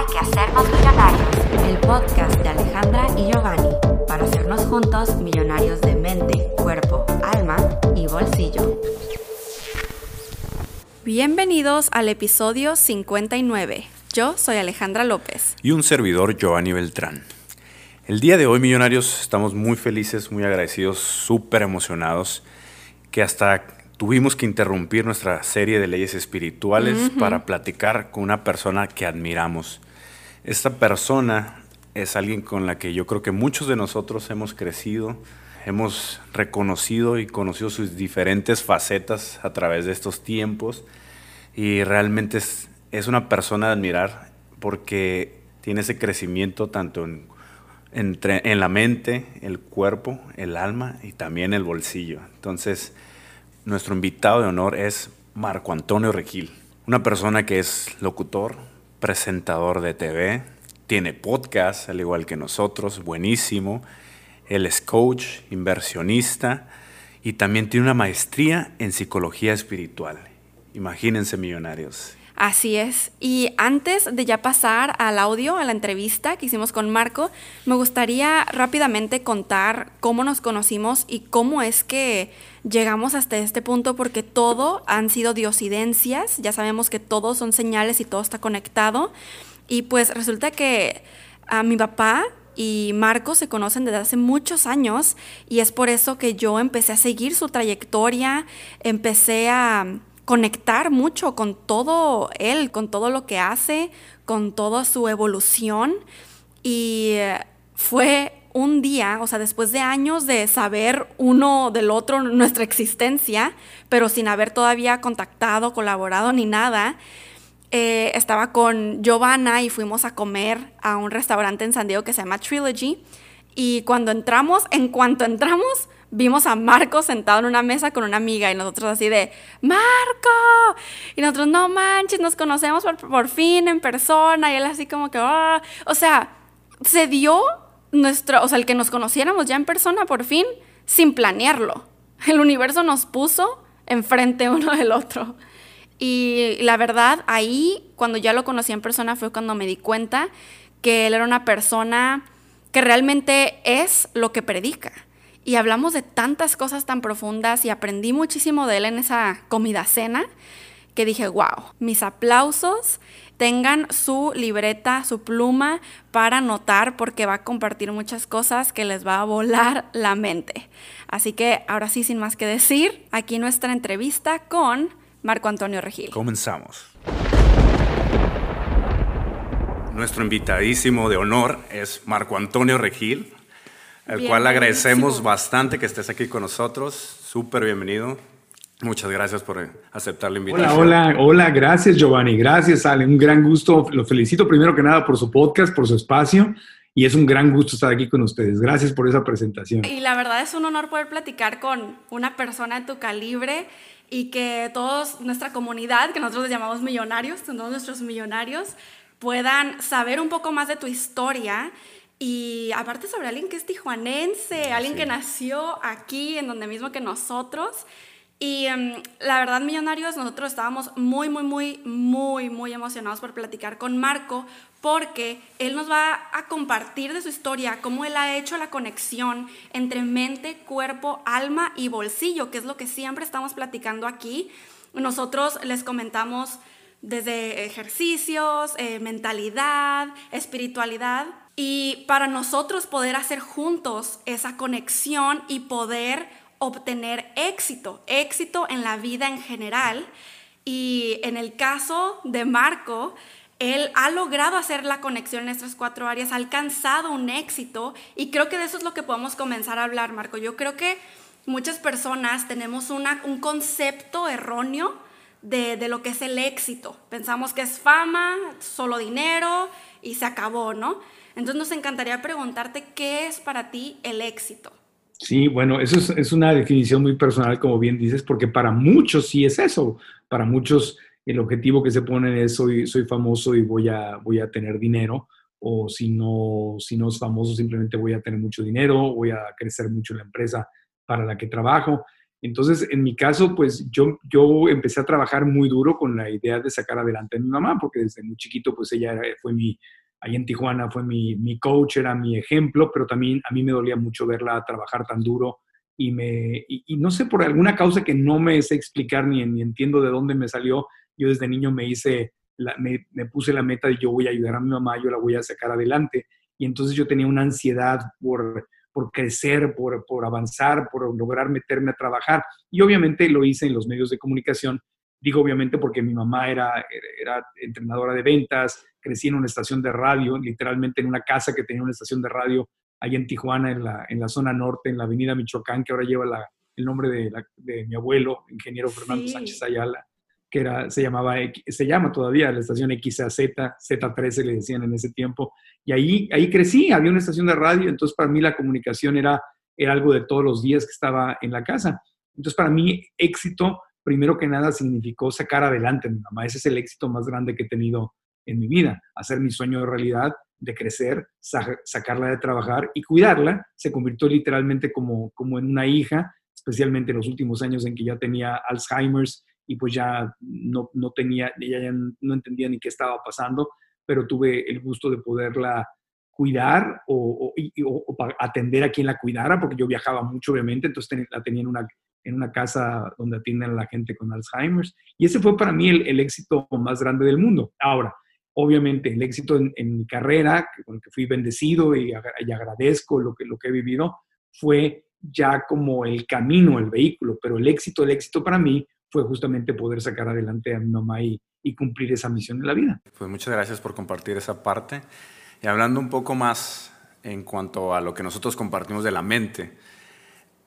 Hay que hacernos millonarios, el podcast de Alejandra y Giovanni, para hacernos juntos millonarios de mente, cuerpo, alma y bolsillo. Bienvenidos al episodio 59. Yo soy Alejandra López. Y un servidor, Giovanni Beltrán. El día de hoy, millonarios, estamos muy felices, muy agradecidos, súper emocionados, que hasta tuvimos que interrumpir nuestra serie de leyes espirituales para platicar con una persona que admiramos. Esta persona es alguien con la que yo creo que muchos de nosotros hemos crecido, hemos reconocido y conocido sus diferentes facetas a través de estos tiempos y realmente es, una persona de admirar porque tiene ese crecimiento tanto en, en la mente, el cuerpo, el alma y también el bolsillo. Entonces, nuestro invitado de honor es Marco Antonio Regil, una persona que es locutor, presentador de TV, tiene podcast al igual que nosotros, buenísimo. Él es coach, inversionista y también tiene una maestría en psicología espiritual. Imagínense millonarios. Así es. Y antes de ya pasar al audio, a la entrevista que hicimos con Marco, me gustaría rápidamente contar cómo nos conocimos y cómo es que llegamos hasta este punto, porque todo han sido diosidencias. Ya sabemos que todo son señales y todo está conectado. Y pues resulta que a mi papá y Marco se conocen desde hace muchos años y es por eso que yo empecé a seguir su trayectoria, empecé a conectar mucho con todo él, con todo lo que hace, con toda su evolución. Y eh, fue un día, o sea, después de años de saber uno del otro nuestra existencia, pero sin haber todavía contactado, colaborado ni nada, eh, estaba con Giovanna y fuimos a comer a un restaurante en San Diego que se llama Trilogy. Y cuando entramos, en cuanto entramos, vimos a Marco sentado en una mesa con una amiga y nosotros así de, Marco. Y nosotros, no manches, nos conocemos por, fin en persona. Y él así como que, ah". o sea, se dio nuestro, o sea, el que nos conociéramos ya en persona por fin, sin planearlo. El universo nos puso enfrente uno del otro. Y la verdad, ahí, cuando ya lo conocí en persona, fue cuando me di cuenta que él era una persona que realmente es lo que predica y hablamos de tantas cosas tan profundas y aprendí muchísimo de él en esa comida cena que dije, wow, mis aplausos, tengan su libreta, su pluma para anotar porque va a compartir muchas cosas que les va a volar la mente. Así que ahora sí, sin más que decir, aquí nuestra entrevista con Marco Antonio Regil. Comenzamos. Nuestro invitadísimo de honor es Marco Antonio Regil, el cual agradecemos bastante que estés aquí con nosotros. Súper bienvenido. Muchas gracias por aceptar la invitación. Hola, hola, hola, gracias Giovanni, gracias Ale, un gran gusto. Lo felicito primero que nada por su podcast, por su espacio y es un gran gusto estar aquí con ustedes. Gracias por esa presentación. Y la verdad es un honor poder platicar con una persona de tu calibre y que todos, nuestra comunidad, que nosotros les llamamos millonarios, todos nuestros millonarios, puedan saber un poco más de tu historia y aparte sobre alguien que es tijuanense, alguien que nació aquí, en donde mismo que nosotros. Y em, la verdad, millonarios, nosotros estábamos muy, muy, muy, muy, muy emocionados por platicar con Marco, porque él nos va a compartir de su historia, cómo él ha hecho la conexión entre mente, cuerpo, alma y bolsillo, que es lo que siempre estamos platicando aquí. Nosotros les comentamos desde ejercicios, eh, mentalidad, espiritualidad, y para nosotros poder hacer juntos esa conexión y poder obtener éxito, éxito en la vida en general. Y en el caso de Marco, él ha logrado hacer la conexión en estas cuatro áreas, ha alcanzado un éxito y creo que de eso es lo que podemos comenzar a hablar, Marco. Yo creo que muchas personas tenemos una, un concepto erróneo de, de, lo que es el éxito. Pensamos que es fama, solo dinero y se acabó, ¿no? Entonces nos encantaría preguntarte qué es para ti el éxito. Sí, bueno, eso es, una definición muy personal, como bien dices, porque para muchos sí es eso. Para muchos el objetivo que se ponen es soy, soy famoso y voy a, voy a tener dinero, o si no, si no es famoso simplemente voy a tener mucho dinero, voy a crecer mucho en la empresa para la que trabajo. Entonces, en mi caso, pues yo, yo empecé a trabajar muy duro con la idea de sacar adelante a mi mamá, porque desde muy chiquito, pues ella fue mi, ahí en Tijuana fue mi, mi coach, era mi ejemplo, pero también a mí me dolía mucho verla trabajar tan duro y, me, y, no sé, por alguna causa que no me sé explicar ni, ni entiendo de dónde me salió, yo desde niño me hice, me, puse la meta de yo voy a ayudar a mi mamá, yo la voy a sacar adelante. Y entonces yo tenía una ansiedad por, por crecer, por, por avanzar, por lograr meterme a trabajar. Y obviamente lo hice en los medios de comunicación. Digo obviamente porque mi mamá era, era entrenadora de ventas, crecí en una estación de radio, literalmente en una casa que tenía una estación de radio ahí en Tijuana, en la, en la zona norte, en la avenida Michoacán, que ahora lleva la, el nombre de, de, mi abuelo, ingeniero Fernando Sánchez Ayala, que era, se llamaba, se llama todavía la estación XAZ, Z13 le decían en ese tiempo, y ahí, ahí crecí, había una estación de radio, entonces para mí la comunicación era, era algo de todos los días que estaba en la casa. Entonces para mí éxito, primero que nada, significó sacar adelante a mi mamá, ese es el éxito más grande que he tenido en mi vida, hacer mi sueño de realidad de crecer, sacarla de trabajar y cuidarla. Se convirtió literalmente como, como en una hija, especialmente en los últimos años en que ya tenía Alzheimer's y pues ya no, no tenía, ella ya no entendía ni qué estaba pasando, pero tuve el gusto de poderla cuidar o, o, atender a quien la cuidara, porque yo viajaba mucho, obviamente, entonces la tenía en una, en una casa donde atienden a la gente con Alzheimer's. Y ese fue para mí el, el éxito más grande del mundo. Ahora, obviamente el éxito en, mi carrera, con el que fui bendecido y, agradezco lo que, lo que he vivido, fue ya como el camino, el vehículo, pero el éxito, el éxito para mí fue justamente poder sacar adelante a mi mamá y, y cumplir esa misión de la vida. Pues muchas gracias por compartir esa parte. Y hablando un poco más en cuanto a lo que nosotros compartimos de la mente,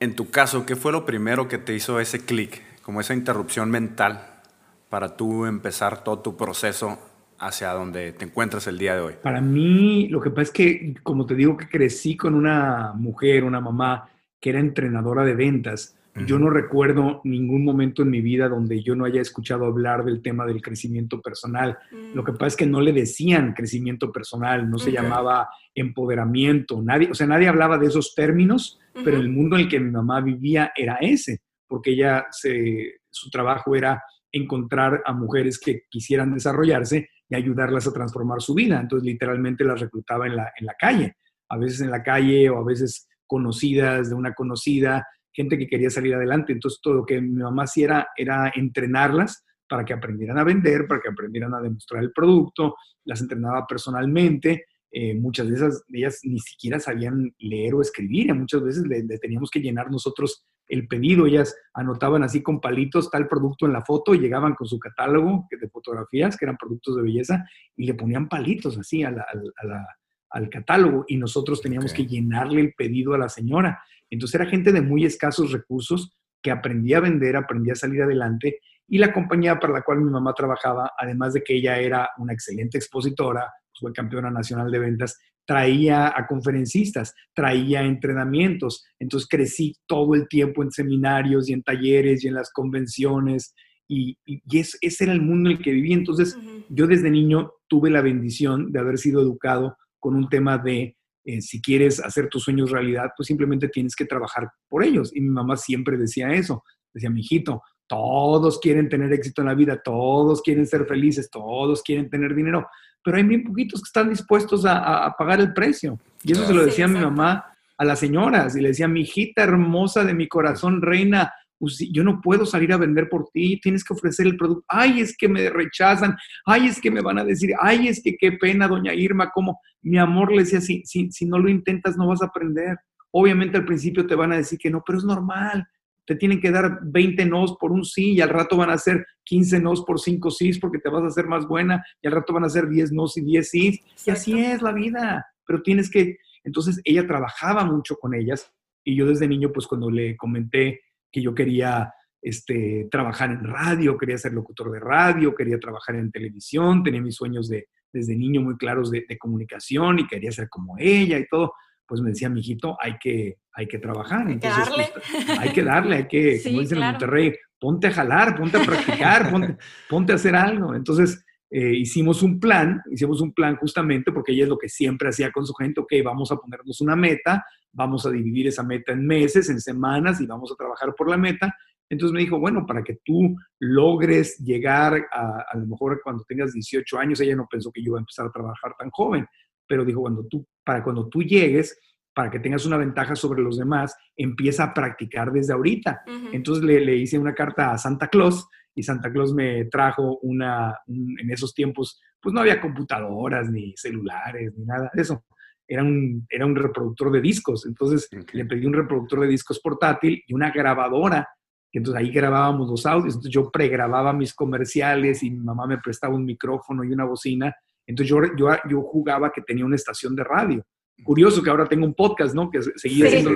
en tu caso, ¿qué fue lo primero que te hizo ese clic, como esa interrupción mental para tú empezar todo tu proceso hacia donde te encuentras el día de hoy? Para mí, lo que pasa es que, como te digo, que crecí con una mujer, una mamá que era entrenadora de ventas. Yo no recuerdo ningún momento en mi vida donde yo no haya escuchado hablar del tema del crecimiento personal. Lo que pasa es que no le decían crecimiento personal, no se llamaba empoderamiento, nadie, o sea, nadie hablaba de esos términos, pero el mundo en el que mi mamá vivía era ese, porque ella se, su trabajo era encontrar a mujeres que quisieran desarrollarse y ayudarlas a transformar su vida. Entonces, literalmente las reclutaba en la, en la calle, a veces en la calle o a veces conocidas de una conocida, gente que quería salir adelante. Entonces, todo lo que mi mamá hacía era, entrenarlas para que aprendieran a vender, para que aprendieran a demostrar el producto, las entrenaba personalmente. Eh, muchas de esas ellas ni siquiera sabían leer o escribir, muchas veces le, teníamos que llenar nosotros el pedido, ellas anotaban así con palitos tal producto en la foto, llegaban con su catálogo de fotografías, que eran productos de belleza, y le ponían palitos así al catálogo, y nosotros teníamos que llenarle el pedido a la señora. Entonces era gente de muy escasos recursos que aprendía a vender, aprendía a salir adelante, y la compañía para la cual mi mamá trabajaba, además de que ella era una excelente expositora, fue campeona nacional de ventas, traía a conferencistas, traía entrenamientos. Entonces crecí todo el tiempo en seminarios y en talleres y en las convenciones. Y, ese era el mundo en el que viví. Entonces yo desde niño tuve la bendición de haber sido educado con un tema de eh, si quieres hacer tus sueños realidad, pues simplemente tienes que trabajar por ellos. Y mi mamá siempre decía eso. Decía, mi hijito, todos quieren tener éxito en la vida, todos quieren ser felices, todos quieren tener dinero, pero hay bien poquitos que están dispuestos a, pagar el precio. Y eso se lo decía mi mamá a las señoras y le decía, mi hijita hermosa de mi corazón, reina, yo no puedo salir a vender por ti, tienes que ofrecer el producto. Ay, es que me rechazan, ay, es que me van a decir, ay, es que qué pena, doña Irma, como mi amor le decía, si, si, si no lo intentas no vas a aprender. Obviamente al principio te van a decir que no, pero es normal te tienen que dar 20 nos por un sí y al rato van a ser 15 nos por 5 sí porque te vas a hacer más buena y al rato van a ser 10 nos y 10 sí. Y así es la vida, pero tienes que... Entonces ella trabajaba mucho con ellas y yo desde niño, pues cuando le comenté que yo quería este, trabajar en radio, quería ser locutor de radio, quería trabajar en televisión, tenía mis sueños de, desde niño muy claros de, de comunicación y quería ser como ella y todo pues me decía, mijito, hay que, hay que trabajar. Hay que darle. Pues, hay que darle, hay que, como dicen en Monterrey, ponte a jalar, ponte a practicar, ponte, a hacer algo. Entonces, eh, hicimos un plan, hicimos un plan justamente porque ella es lo que siempre hacía con su gente, ok, vamos a ponernos una meta, vamos a dividir esa meta en meses, en semanas y vamos a trabajar por la meta. Entonces me dijo, bueno, para que tú logres llegar a, a lo mejor cuando tengas 18 años, ella no pensó que yo iba a empezar a trabajar tan joven, pero dijo, cuando tú, para cuando tú llegues, para que tengas una ventaja sobre los demás, empieza a practicar desde ahorita. Entonces le, le, hice una carta a Santa Claus y Santa Claus me trajo una, en esos tiempos, pues no había computadoras, ni celulares, ni nada de eso. Era un, era un reproductor de discos. Entonces le pedí un reproductor de discos portátil y una grabadora. Entonces ahí grabábamos los audios. Entonces yo pregrababa mis comerciales y mi mamá me prestaba un micrófono y una bocina. Entonces yo, yo, yo jugaba que tenía una estación de radio. Curioso que ahora tengo un podcast, ¿no? Que seguía haciendo,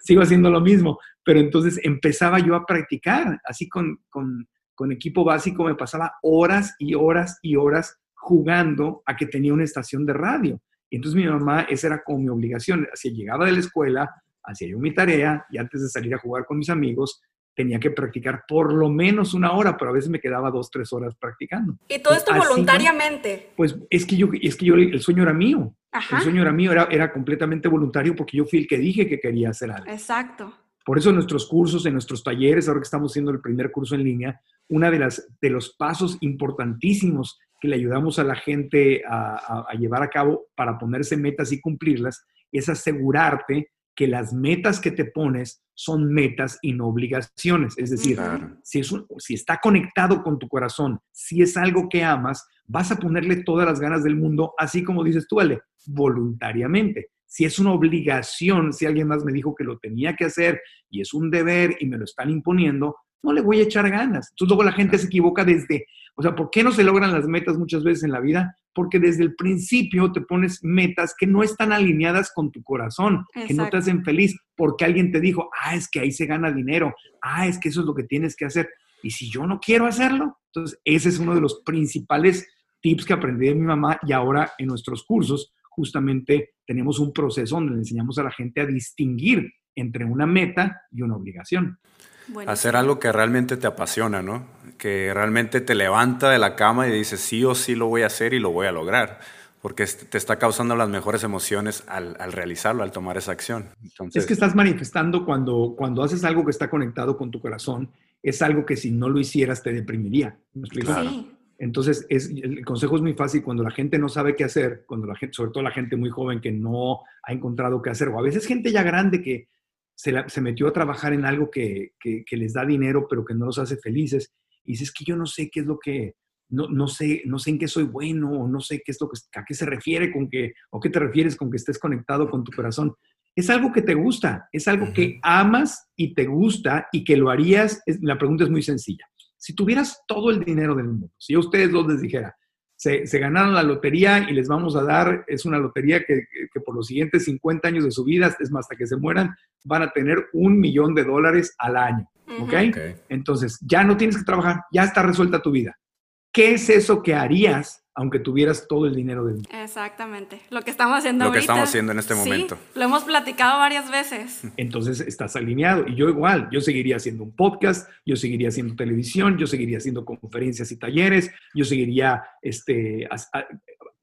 sigo haciendo lo mismo, pero entonces empezaba yo a practicar, así con, con, con, equipo básico me pasaba horas y horas y horas jugando a que tenía una estación de radio. Y entonces mi mamá, esa era como mi obligación, así llegaba de la escuela, hacía yo mi tarea y antes de salir a jugar con mis amigos, tenía que practicar por lo menos una hora, pero a veces me quedaba dos, tres horas practicando. ¿Y todo esto voluntariamente? Pues es que yo, es que yo, el sueño era mío. El sueño era mío, era, era completamente voluntario porque yo fui el que dije que quería hacer algo. Exacto. Por eso en nuestros cursos, en nuestros talleres, ahora que estamos haciendo el primer curso en línea, una de las de los pasos importantísimos que le ayudamos a la gente a, a llevar a cabo para ponerse metas y cumplirlas es asegurarte que las metas que te pones son metas y no obligaciones. Es decir, si, es si está conectado con tu corazón, si es algo que amas, vas a ponerle todas las ganas del mundo, así como dices tú, Ale, voluntariamente. Si es una obligación, si alguien más me dijo que lo tenía que hacer y es un deber y me lo están imponiendo, no le voy a echar ganas. Entonces luego la gente se equivoca desde, o sea, ¿por qué no se logran las metas muchas veces en la vida? Porque desde el principio te pones metas que no están alineadas con tu corazón, que no te hacen feliz, porque alguien te dijo, ah, es que ahí se gana dinero, ah, es que eso es lo que tienes que hacer. Y si yo no quiero hacerlo, entonces ese es uno de los principales tips que aprendí de mi mamá y ahora en nuestros cursos justamente tenemos un proceso donde le enseñamos a la gente a distinguir entre una meta y una obligación. Hacer algo que realmente te apasiona, ¿no? Que realmente te levanta de la cama y dices, sí o sí lo voy a hacer y lo voy a lograr, porque te está causando las mejores emociones al, realizarlo, al tomar esa acción. Es que estás manifestando cuando, cuando haces algo que está conectado con tu corazón, es algo que si no lo hicieras te deprimiría. ¿Me explico? Entonces, es, el consejo es muy fácil cuando la gente no sabe qué hacer, cuando la gente, sobre todo la gente muy joven que no ha encontrado qué hacer, o a veces gente ya grande que se, metió a trabajar en algo que, les da dinero, pero que no los hace felices. Y dices que yo no sé qué es lo que, no, no, sé, no sé en qué soy bueno, o no sé qué es lo que, a qué se refiere con que, o qué te refieres con que estés conectado con tu corazón. Es algo que te gusta, es algo que amas y te gusta y que lo harías. la pregunta es muy sencilla. Si tuvieras todo el dinero del mundo, si yo a ustedes dos les dijera, se, ganaron la lotería y les vamos a dar, es una lotería que, por los siguientes 50 años de su vida, es más, hasta que se mueran, van a tener un millón de dólares al año. ¿Ok? Entonces, ya no tienes que trabajar, ya está resuelta tu vida. ¿Qué es eso que harías aunque tuvieras todo el dinero del mundo. Exactamente, lo que estamos haciendo Lo que estamos haciendo en este momento. lo hemos platicado varias veces. Entonces estás alineado y yo igual, yo seguiría haciendo un podcast, yo seguiría haciendo televisión, yo seguiría haciendo conferencias y talleres, yo seguiría este,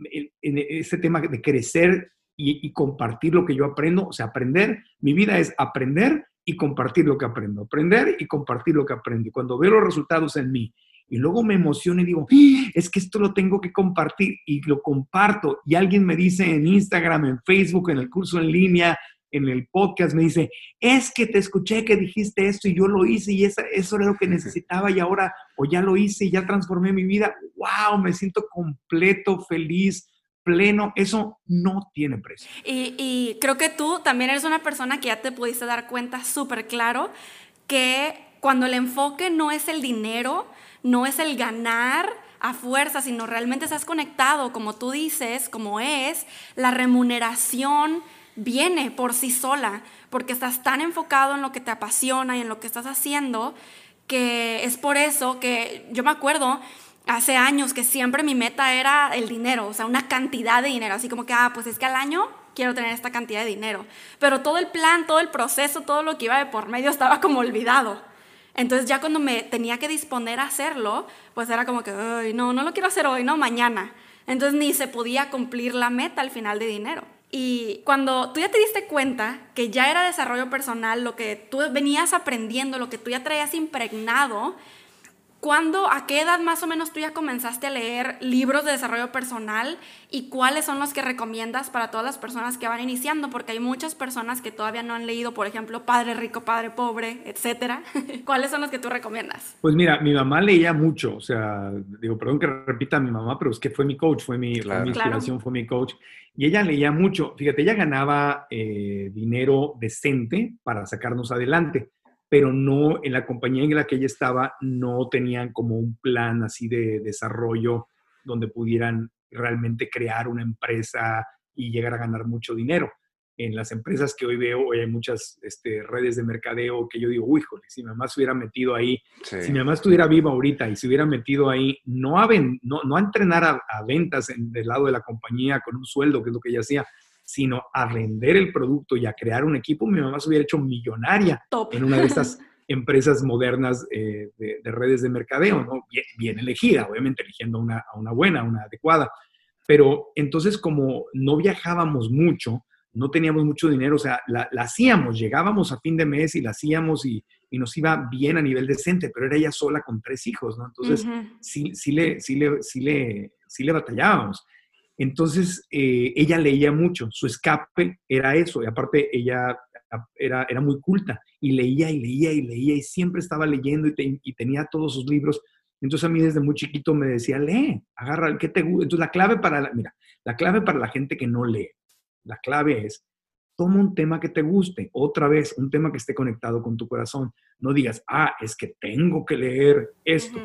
en este tema de crecer y, y compartir lo que yo aprendo, o sea, aprender, mi vida es aprender y compartir lo que aprendo, aprender y compartir lo que aprendo. Y cuando veo los resultados en mí y luego me emociono y digo, ¡Ah! es que esto lo tengo que compartir y lo comparto. Y alguien me dice en Instagram, en Facebook, en el curso en línea, en el podcast, me dice, es que te escuché que dijiste esto y yo lo hice y eso era lo que necesitaba y ahora o ya lo hice y ya transformé mi vida. ¡Wow! Me siento completo, feliz, pleno, eso no tiene precio. Y, creo que tú también eres una persona que ya te pudiste dar cuenta súper claro que cuando el enfoque no es el dinero, no es el ganar a fuerza, sino realmente estás conectado, como tú dices, como es, la remuneración viene por sí sola, porque estás tan enfocado en lo que te apasiona y en lo que estás haciendo, que es por eso que yo me acuerdo hace años que siempre mi meta era el dinero, o sea, una cantidad de dinero, así como que, ah, pues es que al año quiero tener esta cantidad de dinero, pero todo el plan, todo el proceso, todo lo que iba de por medio estaba como olvidado. Entonces ya cuando me tenía que disponer a hacerlo, pues era como que, Ay, no, no lo quiero hacer hoy, no, mañana. Entonces ni se podía cumplir la meta al final de dinero. Y cuando tú ya te diste cuenta que ya era desarrollo personal, lo que tú venías aprendiendo, lo que tú ya traías impregnado, ¿Cuándo, a qué edad más o menos tú ya comenzaste a leer libros de desarrollo personal y cuáles son los que recomiendas para todas las personas que van iniciando? Porque hay muchas personas que todavía no han leído, por ejemplo, Padre Rico, Padre Pobre, etcétera. ¿Cuáles son los que tú recomiendas? Pues mira, mi mamá leía mucho, o sea, digo, perdón que repita a mi mamá, pero es que fue mi coach, fue mi, fue mi inspiración, fue mi coach. Y ella leía mucho, fíjate, ella ganaba eh, dinero decente para sacarnos adelante pero no, en la compañía en la que ella estaba, no tenían como un plan así de desarrollo donde pudieran realmente crear una empresa y llegar a ganar mucho dinero. En las empresas que hoy veo, hoy hay muchas este, redes de mercadeo que yo digo, uy, joder, si mi mamá se hubiera metido ahí, si mi mamá estuviera viva ahorita y se hubiera metido ahí, no a, no, no a entrenar a, ventas del lado de la compañía con un sueldo, que es lo que ella hacía, sino a vender el producto y a crear un equipo, mi mamá se hubiera hecho millonaria en una de estas empresas modernas eh, de, redes de mercadeo, ¿no? Bien, elegida, obviamente eligiendo una, a una buena, una adecuada. Pero entonces como no viajábamos mucho, no teníamos mucho dinero, o sea, la, hacíamos, llegábamos a fin de mes y la hacíamos y, nos iba bien a nivel decente, pero era ella sola con tres hijos, ¿no? Entonces, sí, sí, le, sí, le, sí, le, sí le batallábamos. Entonces, eh, ella leía mucho, su escape era eso, y aparte ella era, era muy culta, y leía y leía y leía, y siempre estaba leyendo y, tenía todos sus libros. Entonces a mí desde muy chiquito me decía, lee, agarra que te gusta. Entonces la clave para, la, mira, la clave para la gente que no lee, la clave es, toma un tema que te guste, otra vez, un tema que esté conectado con tu corazón. No digas, ah, es que tengo que leer esto.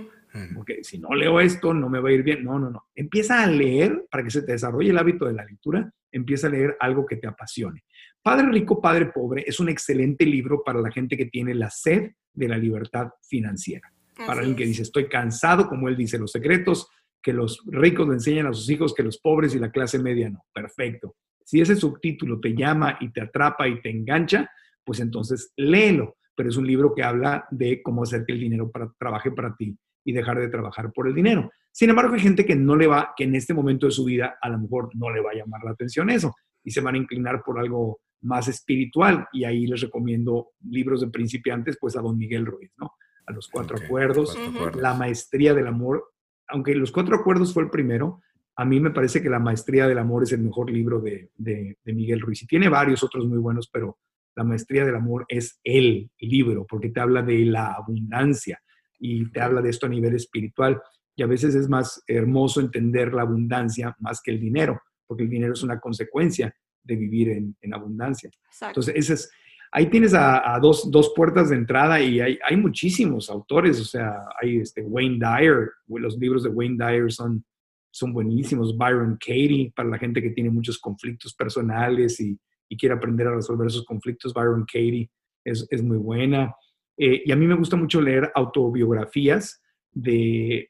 Porque si no leo esto, no me va a ir bien. No, no, no. Empieza a leer para que se te desarrolle el hábito de la lectura. Empieza a leer algo que te apasione. Padre Rico, Padre Pobre es un excelente libro para la gente que tiene la sed de la libertad financiera. para alguien que dice, estoy cansado, como él dice, los secretos que los ricos le enseñan a sus hijos, que los pobres y la clase media no. Perfecto. Si ese subtítulo te llama y te atrapa y te engancha, pues entonces léelo. Pero es un libro que habla de cómo hacer que el dinero para, trabaje para ti y dejar de trabajar por el dinero. Sin embargo, hay gente que no le va, que en este momento de su vida a lo mejor no le va a llamar la atención eso y se van a inclinar por algo más espiritual y ahí les recomiendo libros de principiantes, pues a don Miguel Ruiz, ¿no? A los cuatro, acuerdos, la maestría del amor, aunque los cuatro acuerdos fue el primero, a mí me parece que la maestría del amor es el mejor libro de, de, de Miguel Ruiz y tiene varios otros muy buenos, pero la maestría del amor es el libro porque te habla de la abundancia, y te habla de esto a nivel espiritual. Y a veces es más hermoso entender la abundancia más que el dinero, porque el dinero es una consecuencia de vivir en, abundancia. Entonces, ese es, ahí tienes a, dos, dos, puertas de entrada y hay, hay, muchísimos autores, o sea, hay este Wayne Dyer, los libros de Wayne Dyer son, son buenísimos, Byron Katie, para la gente que tiene muchos conflictos personales y, y quiere aprender a resolver esos conflictos, Byron Katie es, es muy buena. Eh, y a mí me gusta mucho leer autobiografías de,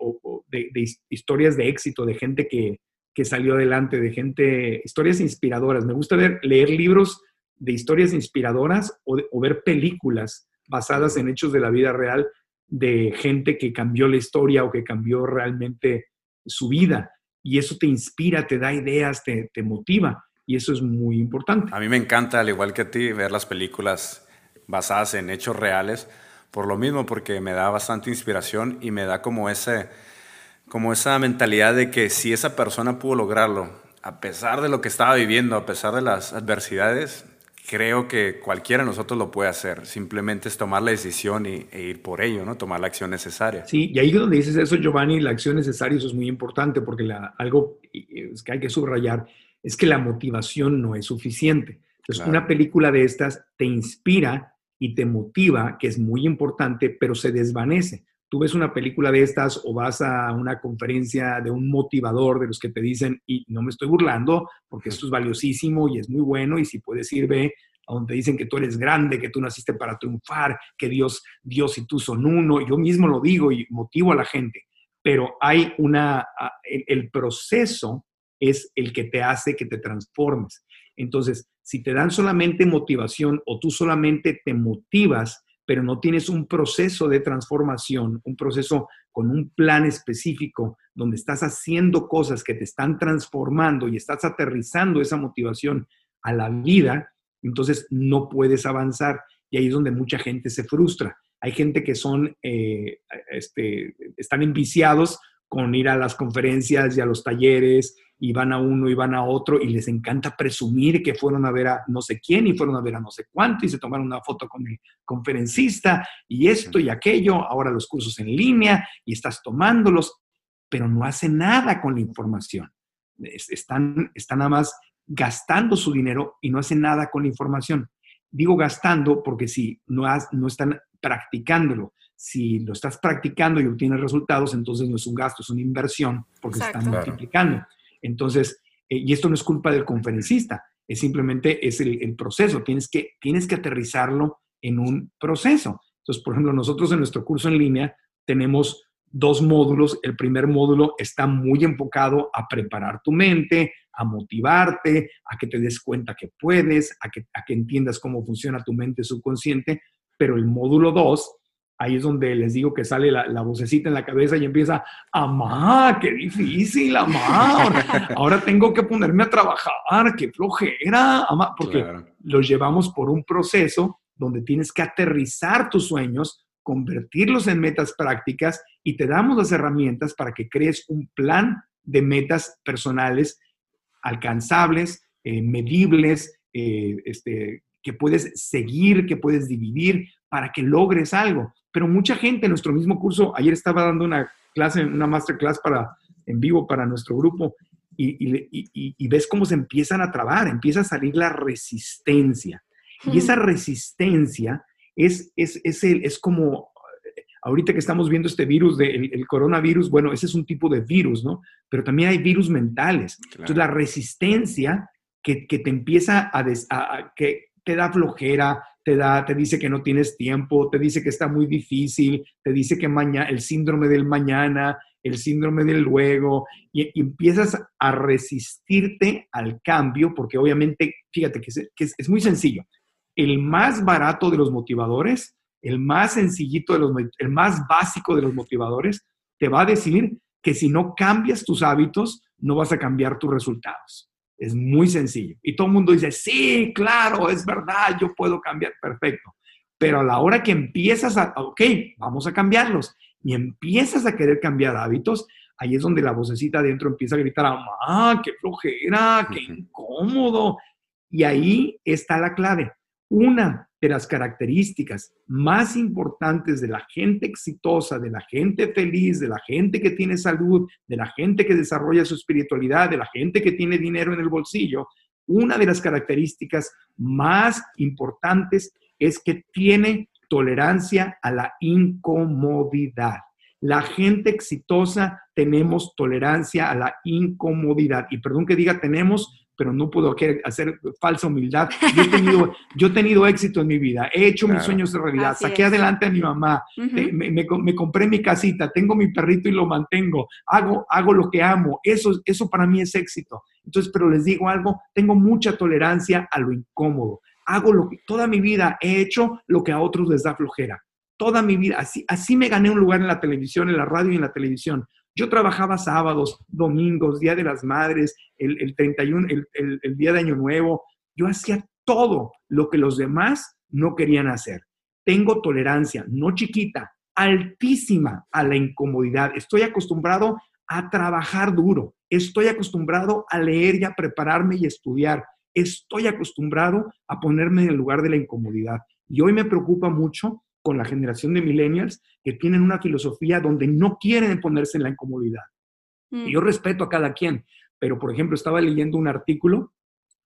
historias de éxito, de gente que, salió adelante, de gente, historias inspiradoras. Me gusta leer libros de historias inspiradoras o, ver películas basadas en hechos de la vida real de gente que cambió la historia o que cambió realmente su vida. Y eso te inspira, te da ideas, te, te motiva. Y eso es muy importante. A mí me encanta, al igual que a ti, ver las películas basadas en hechos reales, por lo mismo, porque me da bastante inspiración y me da como, ese, como esa mentalidad de que si esa persona pudo lograrlo, a pesar de lo que estaba viviendo, a pesar de las adversidades, creo que cualquiera de nosotros lo puede hacer. Simplemente es tomar la decisión y, e ir por ello, ¿no? Tomar la acción necesaria. Sí, y ahí donde dices eso, Giovanni, la acción necesaria, eso es muy importante porque la, algo que hay que subrayar es que la motivación no es suficiente. Entonces, una película de estas te inspira y te motiva, que es muy importante, pero se desvanece. Tú ves una película de estas o vas a una conferencia de un motivador de los que te dicen, y no me estoy burlando, porque esto es valiosísimo y es muy bueno, y si puedes ir, ve a donde dicen que tú eres grande, que tú naciste para triunfar, que Dios, Dios y tú son uno. Yo mismo lo digo y motivo a la gente, pero hay una, el proceso es el que te hace que te transformes. Entonces, si te dan solamente motivación o tú solamente te motivas, pero no tienes un proceso de transformación, un proceso con un plan específico donde estás haciendo cosas que te están transformando y estás aterrizando esa motivación a la vida, entonces no puedes avanzar. Y ahí es donde mucha gente se frustra. Hay gente que son, eh, este, están enviciados con ir a las conferencias y a los talleres y van a uno y van a otro y les encanta presumir que fueron a ver a no sé quién y fueron a ver a no sé cuánto y se tomaron una foto con el conferencista y esto y aquello, ahora los cursos en línea y estás tomándolos, pero no hacen nada con la información. Están, están nada más gastando su dinero y no hacen nada con la información. Digo gastando porque si no, has, no están practicándolo, si lo estás practicando y obtienes resultados, entonces no es un gasto, es una inversión porque se están multiplicando. Entonces, eh, y esto no es culpa del conferencista, es simplemente es el, proceso, tienes que, tienes que aterrizarlo en un proceso. Entonces, por ejemplo, nosotros en nuestro curso en línea tenemos dos módulos. El primer módulo está muy enfocado a preparar tu mente, a motivarte, a que te des cuenta que puedes, a que, a que entiendas cómo funciona tu mente subconsciente. Pero el módulo 2 ahí es donde les digo que sale la, vocecita en la cabeza y empieza, amá, qué difícil, amá, ahora, tengo que ponerme a trabajar, qué flojera, amá, porque los llevamos por un proceso donde tienes que aterrizar tus sueños, convertirlos en metas prácticas y te damos las herramientas para que crees un plan de metas personales alcanzables, eh, medibles, eh, este, que puedes seguir, que puedes dividir para que logres algo. Pero mucha gente en nuestro mismo curso, ayer estaba dando una clase, una masterclass para, en vivo para nuestro grupo, y, ves cómo se empiezan a trabar, empieza a salir la resistencia. Y esa resistencia es, es, es, el, es como, ahorita que estamos viendo este virus, de, el, coronavirus, bueno, ese es un tipo de virus, ¿no? Pero también hay virus mentales. Entonces, la resistencia que, que te empieza a, a, que te da flojera, te da, te dice que no tienes tiempo, te dice que está muy difícil, te dice que mañana, el síndrome del mañana, el síndrome del luego, y, empiezas a resistirte al cambio, porque obviamente, fíjate que, es, muy sencillo. El más barato de los motivadores, el más sencillito de los, el más básico de los motivadores, te va a decir que si no cambias tus hábitos, no vas a cambiar tus resultados. Es muy sencillo. Y todo el mundo dice, sí, claro, es verdad, yo puedo cambiar, perfecto. Pero a la hora que empiezas a, ok, vamos a cambiarlos, y empiezas a querer cambiar hábitos, ahí es donde la vocecita adentro empieza a gritar, ah, qué flojera, qué incómodo. Y ahí está la clave. Una de las características más importantes de la gente exitosa, de la gente feliz, de la gente que tiene salud, de la gente que desarrolla su espiritualidad, de la gente que tiene dinero en el bolsillo, una de las características más importantes es que tiene tolerancia a la incomodidad. La gente exitosa tenemos tolerancia a la incomodidad. Y perdón que diga tenemos, pero no puedo hacer falsa humildad. Yo he tenido, yo he tenido éxito en mi vida, he hecho mis sueños de realidad, saqué adelante a mi mamá, me, compré mi casita, tengo mi perrito y lo mantengo, hago, hago lo que amo, eso, eso para mí es éxito. Entonces, pero les digo algo, tengo mucha tolerancia a lo incómodo. Hago lo que toda mi vida he hecho lo que a otros les da flojera. Toda mi vida, así, así me gané un lugar en la televisión, en la radio y en la televisión. Yo trabajaba sábados, domingos, Día de las Madres, el, 31, el, el Día de Año Nuevo. Yo hacía todo lo que los demás no querían hacer. Tengo tolerancia, no chiquita, altísima a la incomodidad. Estoy acostumbrado a trabajar duro. Estoy acostumbrado a leer y a prepararme y estudiar. Estoy acostumbrado a ponerme en el lugar de la incomodidad. Y hoy me preocupa mucho con la generación de millennials que tienen una filosofía donde no quieren ponerse en la incomodidad. Y yo mm. respeto a cada quien, pero por ejemplo estaba leyendo un artículo,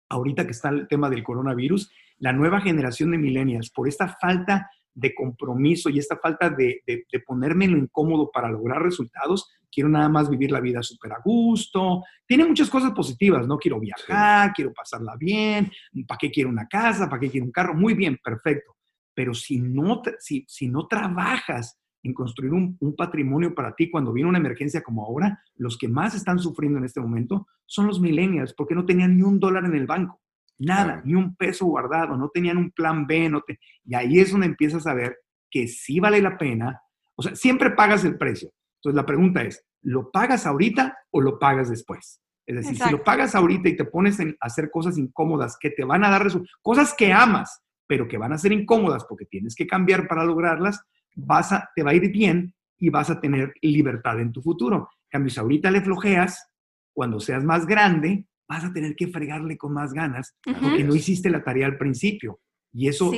ahorita que está el tema del coronavirus, la nueva generación de millennials, por esta falta de compromiso y esta falta de, de, ponerme en lo incómodo para lograr resultados, quiero nada más vivir la vida súper a gusto. Tiene muchas cosas positivas, ¿no? Quiero viajar, quiero pasarla bien, ¿para qué quiero una casa? ¿Para qué quiero un carro? Muy bien, perfecto. Pero si no, si, si no trabajas en construir un, patrimonio para ti cuando viene una emergencia como ahora, los que más están sufriendo en este momento son los millennials, porque no tenían ni un dólar en el banco, nada, ni un peso guardado, no tenían un plan B, no y ahí es donde empiezas a ver que sí vale la pena, o sea, siempre pagas el precio. Entonces la pregunta es, ¿lo pagas ahorita o lo pagas después? Es decir, si lo pagas ahorita y te pones a hacer cosas incómodas que te van a dar resultados, cosas que amas, pero que van a ser incómodas porque tienes que cambiar para lograrlas, vas a, te va a ir bien y vas a tener libertad en tu futuro. En cambio, si ahorita le flojeas, cuando seas más grande, vas a tener que fregarle con más ganas porque no hiciste la tarea al principio. Y eso,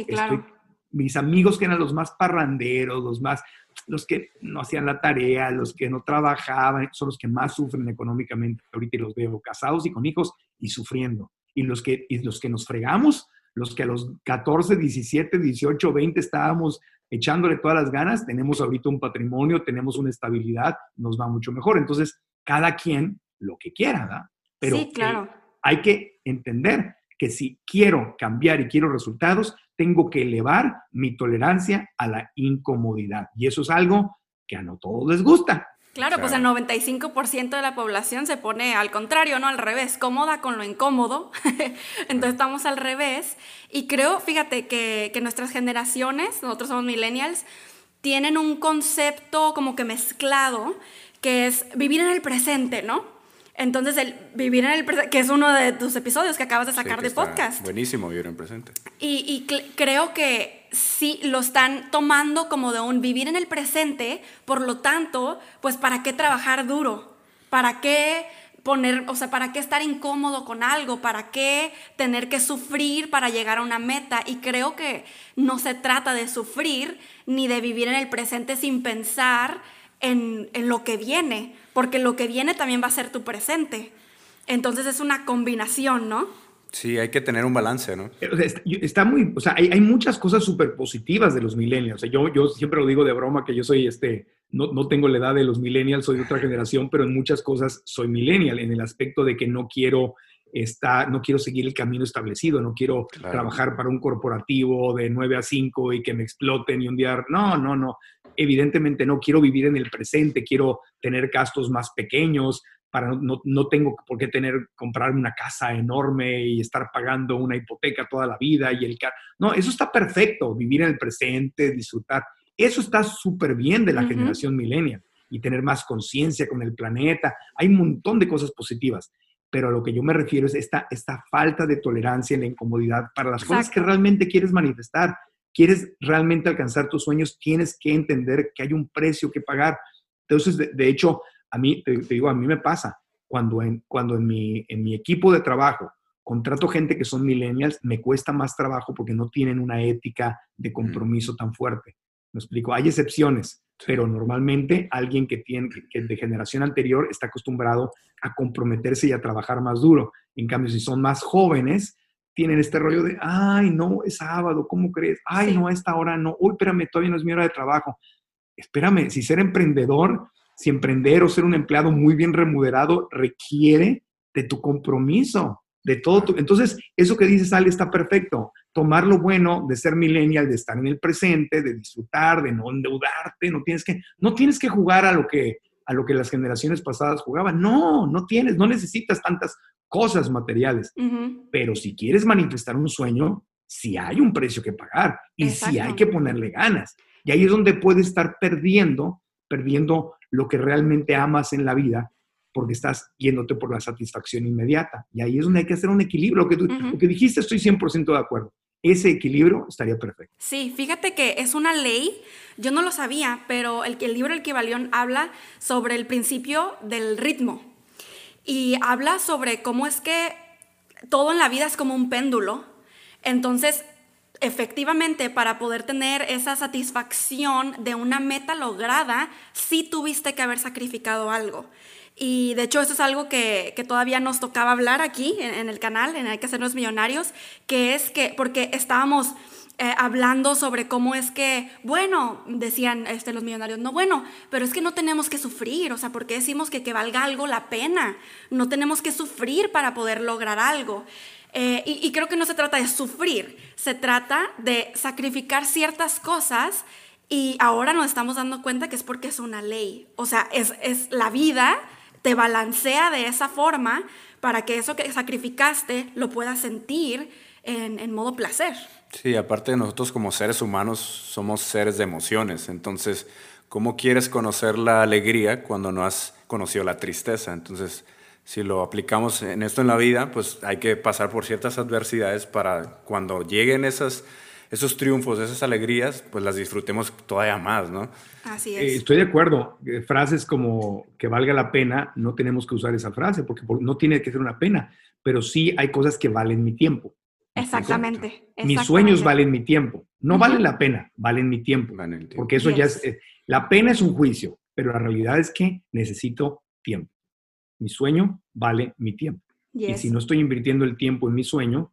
mis amigos que eran los más parranderos, los más, los que no hacían la tarea, los que no trabajaban, son los que más sufren económicamente. Ahorita los veo casados y con hijos y sufriendo. Y los que, y los que nos fregamos, los que a los 14, 17, 18, 20 estábamos echándole todas las ganas, tenemos ahorita un patrimonio, tenemos una estabilidad, nos va mucho mejor. Entonces, cada quien lo que quiera, ¿verdad? Pero sí, claro. hay que entender que si quiero cambiar y quiero resultados, tengo que elevar mi tolerancia a la incomodidad. Y eso es algo que a no todos les gusta. Claro, pues el 95% de la población se pone al contrario, no al revés, cómoda con lo incómodo. Entonces estamos al revés. Y creo, fíjate, que, que nuestras generaciones, nosotros somos millennials, tienen un concepto como que mezclado, que es vivir en el presente, ¿no? Entonces, el vivir en el presente, que es uno de tus episodios que acabas de sacar de podcast. Buenísimo vivir en presente. Y, creo que sí lo están tomando como de un vivir en el presente, por lo tanto, pues ¿para qué trabajar duro? ¿Para qué poner, o sea, para qué estar incómodo con algo? ¿Para qué tener que sufrir para llegar a una meta? Y creo que no se trata de sufrir ni de vivir en el presente sin pensar en, en lo que viene porque lo que viene también va a ser tu presente. Entonces es una combinación, ¿no? Sí, hay que tener un balance, ¿no? Está muy, o sea, hay, muchas cosas súper positivas de los millennials. yo, yo siempre lo digo de broma que yo soy este, no, no, tengo la edad de los millennials, soy de otra generación, pero en muchas cosas soy millennial, en el aspecto de que no quiero estar, no quiero seguir el camino establecido, no quiero trabajar para un corporativo de 9 a 5 y que me exploten y un día, no, no, no evidentemente no quiero vivir en el presente, quiero tener gastos más pequeños, para no, no tengo por qué tener, comprar una casa enorme y estar pagando una hipoteca toda la vida y el No, eso está perfecto, vivir en el presente, disfrutar. Eso está súper bien de la generación millennial y tener más conciencia con el planeta. Hay un montón de cosas positivas, pero a lo que yo me refiero es esta, esta falta de tolerancia en la incomodidad para las cosas que realmente quieres manifestar quieres realmente alcanzar tus sueños, tienes que entender que hay un precio que pagar. Entonces, de, hecho, a mí, te, digo, a mí me pasa, cuando en, cuando en mi, en mi equipo de trabajo contrato gente que son millennials, me cuesta más trabajo porque no tienen una ética de compromiso tan fuerte. Me explico, hay excepciones, pero normalmente alguien que tiene que de generación anterior está acostumbrado a comprometerse y a trabajar más duro. En cambio, si son más jóvenes, tienen este rollo de, ay, no, es sábado, ¿cómo crees? Ay, no, a esta hora no. Uy, espérame, todavía no es mi hora de trabajo. Espérame, si ser emprendedor, si emprender o ser un empleado muy bien remunerado requiere de tu compromiso, de todo tu... Entonces, eso que dices, Ale, está perfecto. Tomar lo bueno de ser millennial, de estar en el presente, de disfrutar, de no endeudarte, no tienes que, no tienes que jugar a lo que, a lo que las generaciones pasadas jugaban. No, no tienes, no necesitas tantas cosas materiales. Pero si quieres manifestar un sueño, sí hay un precio que pagar y sí hay que ponerle ganas. Y ahí es donde puedes estar perdiendo, perdiendo lo que realmente amas en la vida porque estás yéndote por la satisfacción inmediata. Y ahí es donde hay que hacer un equilibrio. Lo que, tú, lo que dijiste estoy 100% de acuerdo. Ese equilibrio estaría perfecto. Sí, fíjate que es una ley, yo no lo sabía, pero el, el libro El que habla sobre el principio del ritmo y habla sobre cómo es que todo en la vida es como un péndulo. Entonces, efectivamente, para poder tener esa satisfacción de una meta lograda, sí tuviste que haber sacrificado algo. Y de hecho eso es algo que, todavía nos tocaba hablar aquí en, el canal, en Hay que hacernos millonarios, que es que, porque estábamos eh, hablando sobre cómo es que, bueno, decían este, los millonarios, no, bueno, pero es que no tenemos que sufrir, o sea, porque decimos que, que valga algo la pena, no tenemos que sufrir para poder lograr algo. Eh, y, creo que no se trata de sufrir, se trata de sacrificar ciertas cosas y ahora nos estamos dando cuenta que es porque es una ley, o sea, es, es la vida te balancea de esa forma para que eso que sacrificaste lo puedas sentir en, modo placer. Sí, aparte de nosotros como seres humanos somos seres de emociones, entonces, ¿cómo quieres conocer la alegría cuando no has conocido la tristeza? Entonces, si lo aplicamos en esto en la vida, pues hay que pasar por ciertas adversidades para cuando lleguen esas, esos triunfos, esas alegrías, pues las disfrutemos todavía más, ¿no? Así Eh, es. estoy de acuerdo. Eh, Frases como que valga la pena, no tenemos que usar esa frase porque por- no tiene que ser una pena, pero sí hay cosas que valen mi tiempo. exactamente. Mis sueños exactamente. valen mi tiempo. No valen la pena, valen mi tiempo. El tiempo. Porque eso ya es, Yes. eh, la pena es un juicio, pero la realidad es que necesito tiempo. Mi sueño vale mi tiempo. Y si no estoy invirtiendo el tiempo en mi sueño,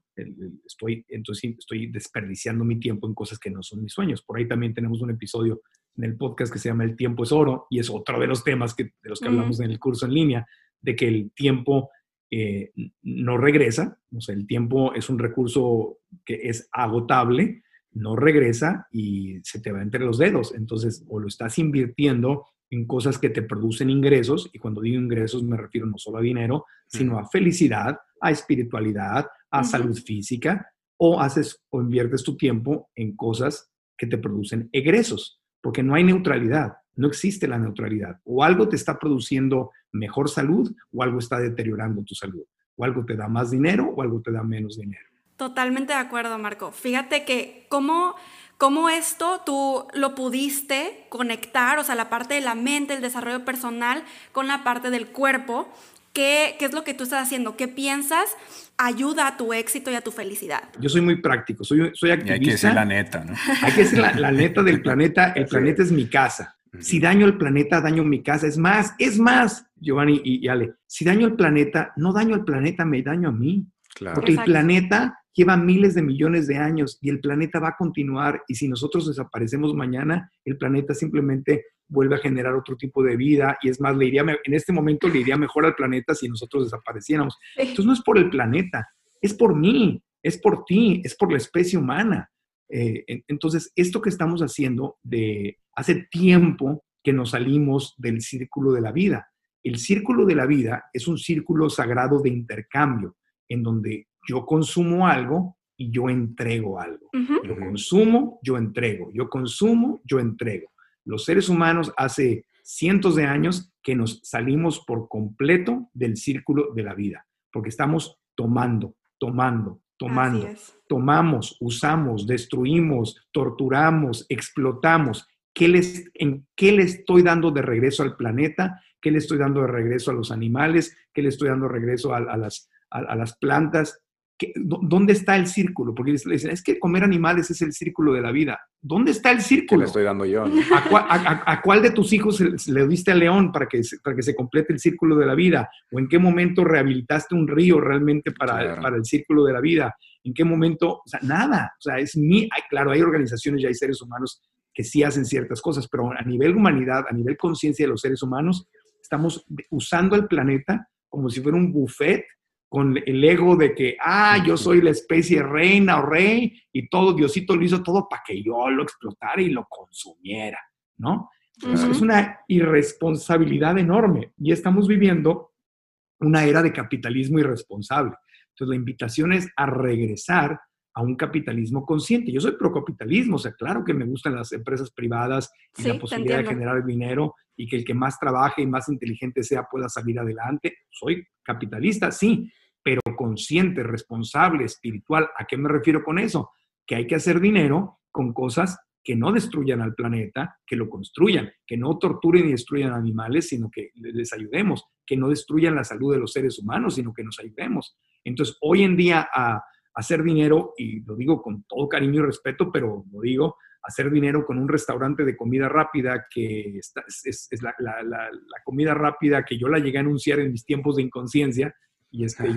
estoy, entonces estoy desperdiciando mi tiempo en cosas que no son mis sueños. Por ahí también tenemos un episodio en el podcast que se llama El tiempo es oro y es otro de los temas que, de los que hablamos en el curso en línea, de que el tiempo eh, no regresa, o sea, el tiempo es un recurso que es agotable, no regresa y se te va entre los dedos. Entonces, o lo estás invirtiendo en cosas que te producen ingresos, y cuando digo ingresos me refiero no solo a dinero, sino a felicidad, a espiritualidad, a Ujú. salud física, o haces o inviertes tu tiempo en cosas que te producen egresos, porque no hay neutralidad, no existe la neutralidad. O algo te está produciendo mejor salud o algo está deteriorando tu salud. O algo te da más dinero o algo te da menos dinero. Totalmente de acuerdo, Marco. Fíjate que cómo, cómo esto tú lo pudiste conectar, o sea, la parte de la mente, el desarrollo personal, con la parte del cuerpo. ¿Qué, qué es lo que tú estás haciendo? ¿Qué piensas ayuda a tu éxito y a tu felicidad? Yo soy muy práctico, soy, soy Y hay que decir activista. la neta, ¿no? Hay que decir la, la neta del planeta. El planeta es mi casa. Si daño el planeta, daño mi casa. Es más, es más, Giovanni y, y Ale, si daño el planeta, no daño el planeta, me daño a mí. Claro. Porque el Exacto. planeta lleva miles de millones de años y el planeta va a continuar. Y si nosotros desaparecemos mañana, el planeta simplemente vuelve a generar otro tipo de vida. Y es más, le iría, en este momento le iría mejor al planeta si nosotros desapareciéramos. Entonces no es por el planeta, es por mí, es por ti, es por la especie humana. Eh, en- entonces, esto que estamos haciendo de hace tiempo que nos salimos del círculo de la vida. El círculo de la vida es un círculo sagrado de intercambio, en donde yo consumo algo y yo entrego algo. Yo consumo, yo entrego. Yo consumo, yo entrego. Los seres humanos hace cientos de años que nos salimos por completo del círculo de la vida, porque estamos tomando, tomando, tomando. Tomamos, usamos, destruimos, torturamos, explotamos. ¿Qué les, ¿En qué le estoy dando de regreso al planeta? ¿Qué le estoy dando de regreso a los animales? ¿Qué le estoy dando de regreso a, a las, a, a las plantas? ¿Qué- dó- ¿Dónde está el círculo? Porque le dicen, es que comer animales es el círculo de la vida. ¿Dónde está el ¿Qué círculo? le estoy dando yo? no? ¿A cuál, a- a- a cuál de tus hijos le diste al león para que, se- para que se complete el círculo de la vida? ¿O en qué momento rehabilitaste un río realmente para, Claro. para el círculo de la vida? ¿En qué momento? O sea, nada. O sea, es mi. claro, hay organizaciones y hay seres humanos que sí hacen ciertas cosas, pero a nivel humanidad, a nivel conciencia de los seres humanos, estamos usando el planeta como si fuera un buffet con el ego de que, ah, yo soy la especie reina o rey y todo, Diosito lo hizo todo para que yo lo explotara y lo consumiera, ¿no? Es- una irresponsabilidad enorme y estamos viviendo una era de capitalismo irresponsable. Entonces, la invitación es a regresar a un capitalismo consciente. Yo soy procapitalismo, o sea, claro que me gustan las empresas privadas y Sí, la posibilidad de generar dinero y que el que más trabaje y más inteligente sea pueda salir adelante. Soy capitalista, sí, pero consciente, responsable, espiritual. ¿A qué me refiero con eso? Que hay que hacer dinero con cosas que no destruyan al planeta, que lo construyan, que no torturen y destruyan animales, sino que les ayudemos, que no destruyan la salud de los seres humanos, sino que nos ayudemos. Entonces, hoy en día a hacer dinero, y lo digo con todo cariño y respeto, pero lo digo, hacer dinero con un restaurante de comida rápida que está- es, la, la- la- la comida rápida que yo la llegué a anunciar en mis tiempos de inconsciencia y, este,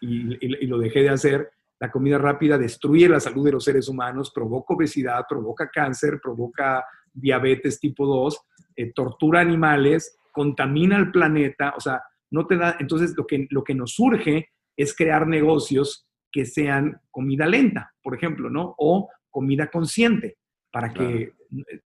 y, y- y lo dejé de hacer. La comida rápida destruye la salud de los seres humanos, provoca obesidad, provoca cáncer, provoca diabetes tipo 2, eh, tortura animales, contamina el planeta, o sea, no te da, entonces lo que, lo que nos surge es crear negocios que sean comida lenta, por ejemplo, ¿no? O comida consciente, para que...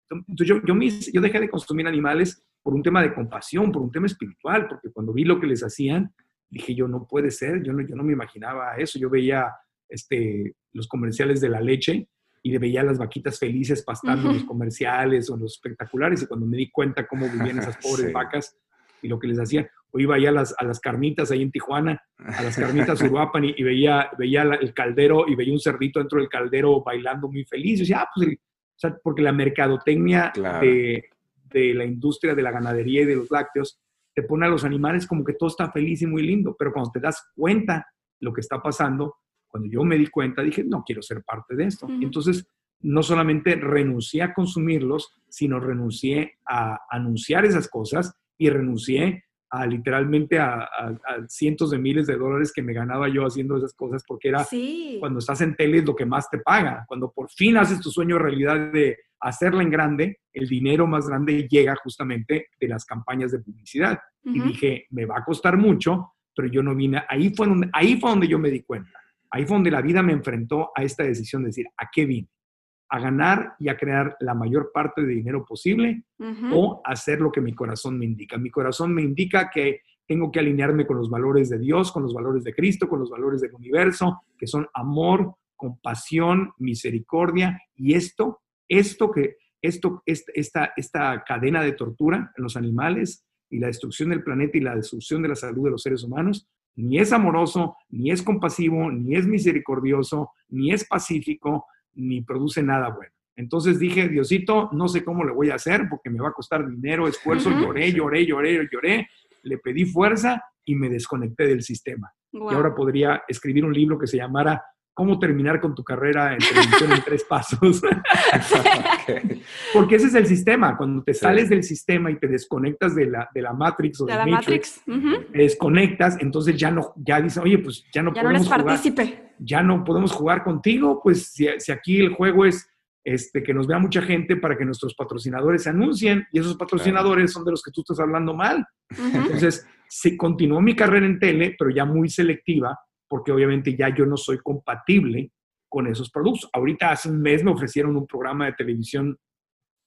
Entonces yo, yo, mis- yo dejé de consumir animales por un tema de compasión, por un tema espiritual, porque cuando vi lo que les hacían, dije yo, no puede ser, yo no, yo no me imaginaba eso, yo veía este, los comerciales de la leche y veía las vaquitas felices pastando en los comerciales o en los espectaculares y cuando me di cuenta cómo vivían esas pobres vacas y lo que les hacían, o iba allá a las, a las carnitas ahí en Tijuana, a las carnitas Uruapan y, y, veía, veía el caldero y veía un cerdito dentro del caldero bailando muy feliz. Y decía, ah, pues, o sea, porque la mercadotecnia de, de la industria de la ganadería y de los lácteos te pone a los animales como que todo está feliz y muy lindo, pero cuando te das cuenta lo que está pasando, cuando yo me di cuenta, dije, no quiero ser parte de esto. Entonces, no solamente renuncié a consumirlos, sino renuncié a anunciar esas cosas y renuncié a literalmente a, cientos de miles de dólares que me ganaba yo haciendo esas cosas, porque era cuando estás en tele es lo que más te paga. Cuando por fin haces tu sueño realidad de hacerla en grande, el dinero más grande llega justamente de las campañas de publicidad. Y dije, me va a costar mucho, pero yo no vine. Ahí fue, donde, ahí fue donde yo me di cuenta. Ahí fue donde la vida me enfrentó a esta decisión de decir, ¿a qué vine? A ganar y a crear la mayor parte de dinero posible o hacer lo que mi corazón me indica. Mi corazón me indica que tengo que alinearme con los valores de Dios, con los valores de Cristo, con los valores del universo, que son amor, compasión, misericordia y esto, esto que esto esta esta cadena de tortura en los animales y la destrucción del planeta y la destrucción de la salud de los seres humanos ni es amoroso, ni es compasivo, ni es misericordioso, ni es pacífico, ni produce nada bueno. Entonces dije, Diosito, no sé cómo le voy a hacer porque me va a costar dinero, esfuerzo, lloré, lloré, lloré, lloré, le pedí fuerza y me desconecté del sistema. Y ahora podría escribir un libro que se llamara ¿Cómo terminar con tu carrera en televisión en tres pasos? Porque ese es el sistema. Cuando te sales del sistema y te desconectas de la, de la Matrix o de, la Matrix, te desconectas, entonces ya no, ya dices, oye, pues ya no ya podemos no eres partícipe. Ya no podemos jugar contigo, pues si, si, aquí el juego es este, que nos vea mucha gente para que nuestros patrocinadores se anuncien y esos patrocinadores son de los que tú estás hablando mal. Entonces, se continuó mi carrera en tele, pero ya muy selectiva porque obviamente ya yo no soy compatible con esos productos. Ahorita hace un mes me ofrecieron un programa de televisión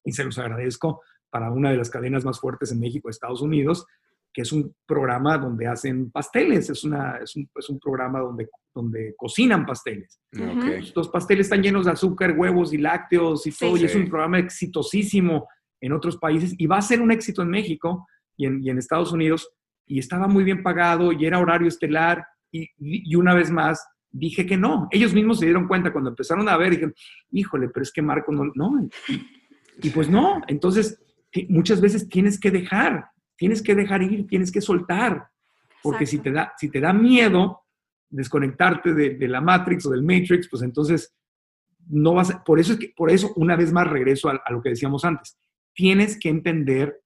y se los agradezco para una de las cadenas más fuertes en México, Estados Unidos, que es un programa donde hacen pasteles, es, una, es, un, es un programa donde, donde cocinan pasteles. Los pasteles están llenos de azúcar, huevos y lácteos y todo, y es un programa exitosísimo en otros países y va a ser un éxito en México y en, y en Estados Unidos, y estaba muy bien pagado y era horario estelar y, una vez más dije que no. Ellos mismos se dieron cuenta cuando empezaron a ver, dijeron, híjole, pero es que Marco no, no. Y, pues no, entonces muchas veces tienes que dejar, tienes que dejar ir, tienes que soltar, porque si te, da, si te da miedo desconectarte de, la Matrix o del Matrix, pues entonces no vas, por eso es que, por eso una vez más regreso a, a lo que decíamos antes, tienes que entender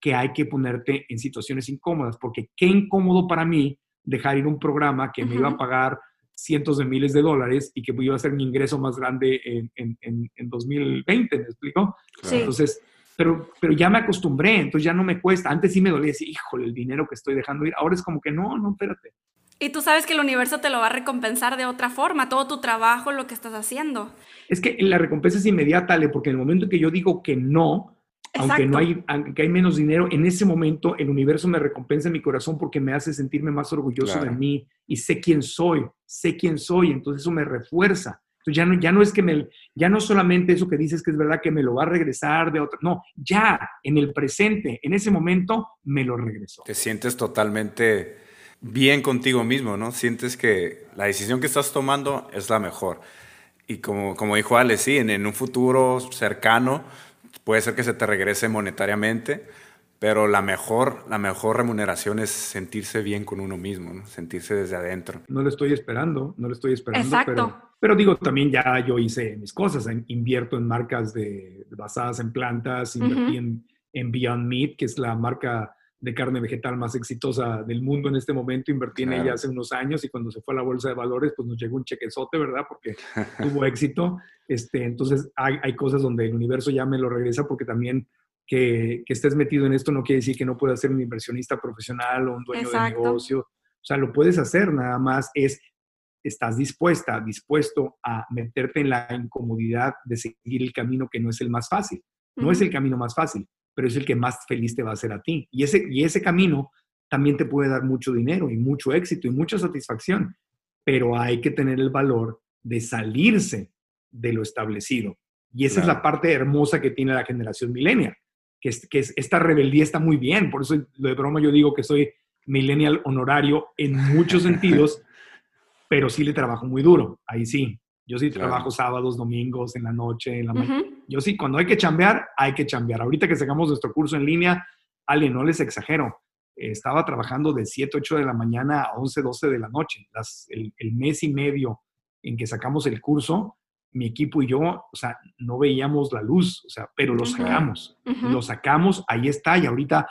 que hay que ponerte en situaciones incómodas, porque qué incómodo para mí dejar ir un programa que me iba a pagar cientos de miles de dólares y que iba a ser mi ingreso más grande en, en, en, 2020, ¿me explico? Entonces, pero, pero ya me acostumbré, entonces ya no me cuesta. Antes sí me dolía decir, híjole, el dinero que estoy dejando ir. Ahora es como que no, no, espérate. Y tú sabes que el universo te lo va a recompensar de otra forma, todo tu trabajo, lo que estás haciendo. Es que la recompensa es inmediata, Ale, porque en el momento que yo digo que no, aunque no hay, aunque hay menos dinero, en ese momento el universo me recompensa en mi corazón porque me hace sentirme más orgulloso de mí y sé quién soy, sé quién soy, entonces eso me refuerza. Entonces ya no, ya no es que me, ya no solamente eso que dices que es verdad que me lo va a regresar de otra, no, ya en el presente, en ese momento me lo regresó. Te sientes totalmente bien contigo mismo, ¿no? Sientes que la decisión que estás tomando es la mejor. Y como, como dijo Ale, sí, en, en un futuro cercano Puede ser que se te regrese monetariamente, pero la mejor, la mejor remuneración es sentirse bien con uno mismo, ¿no? sentirse desde adentro. No lo estoy esperando, no lo estoy esperando, pero, pero digo, también ya yo hice mis cosas, invierto en marcas de, basadas en plantas, invertí en, en Beyond Meat, que es la marca de carne vegetal más exitosa del mundo en este momento. Invertí en ella hace unos años y cuando se fue a la bolsa de valores, pues nos llegó un chequezote, ¿verdad? Porque tuvo éxito. Este, entonces hay, hay, cosas donde el universo ya me lo regresa porque también que, que, estés metido en esto no quiere decir que no puedas ser un inversionista profesional o un dueño de negocio. O sea, lo puedes hacer, nada más es, estás dispuesta, dispuesto a meterte en la incomodidad de seguir el camino que no es el más fácil. No es el camino más fácil, pero es el que más feliz te va a hacer a ti. Y ese, y ese camino también te puede dar mucho dinero y mucho éxito y mucha satisfacción. pero hay que tener el valor de salirse de lo establecido. Y esa es la parte hermosa que tiene la generación millennial, que, es, que esta rebeldía está muy bien. Por eso lo de broma yo digo que soy millennial honorario en muchos sentidos, pero sí le trabajo muy duro. Ahí sí. Yo sí trabajo sábados, domingos, en la noche, en la mañana. Yo sí, cuando hay que chambear, hay que chambear. Ahorita que sacamos nuestro curso en línea, Ale, no les exagero. estaba trabajando de 7, 8 de la mañana a 11, 12 de la noche. el, el mes y medio en que sacamos el curso, mi equipo y yo, o sea, no veíamos la luz, o sea, pero lo sacamos, lo sacamos, ahí está, y ahorita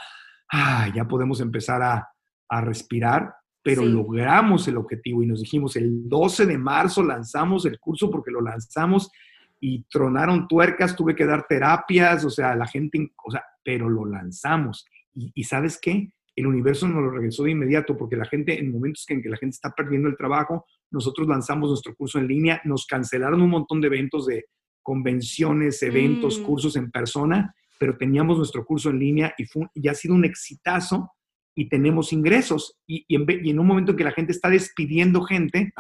ah, ya podemos empezar a, a respirar, pero logramos el objetivo y nos dijimos, el 12 de marzo lanzamos el curso porque lo lanzamos y tronaron tuercas, tuve que dar terapias, o sea, la gente, o sea, pero lo lanzamos. Y, y ¿sabes qué? El universo nos lo regresó de inmediato porque la gente, en momentos en que la gente está perdiendo el trabajo, nosotros lanzamos nuestro curso en línea, nos cancelaron un montón de eventos de convenciones, eventos, mm. cursos en persona, pero teníamos nuestro curso en línea y, fue, ha sido un exitazo y tenemos ingresos. Y, en, un momento en que la gente está despidiendo gente,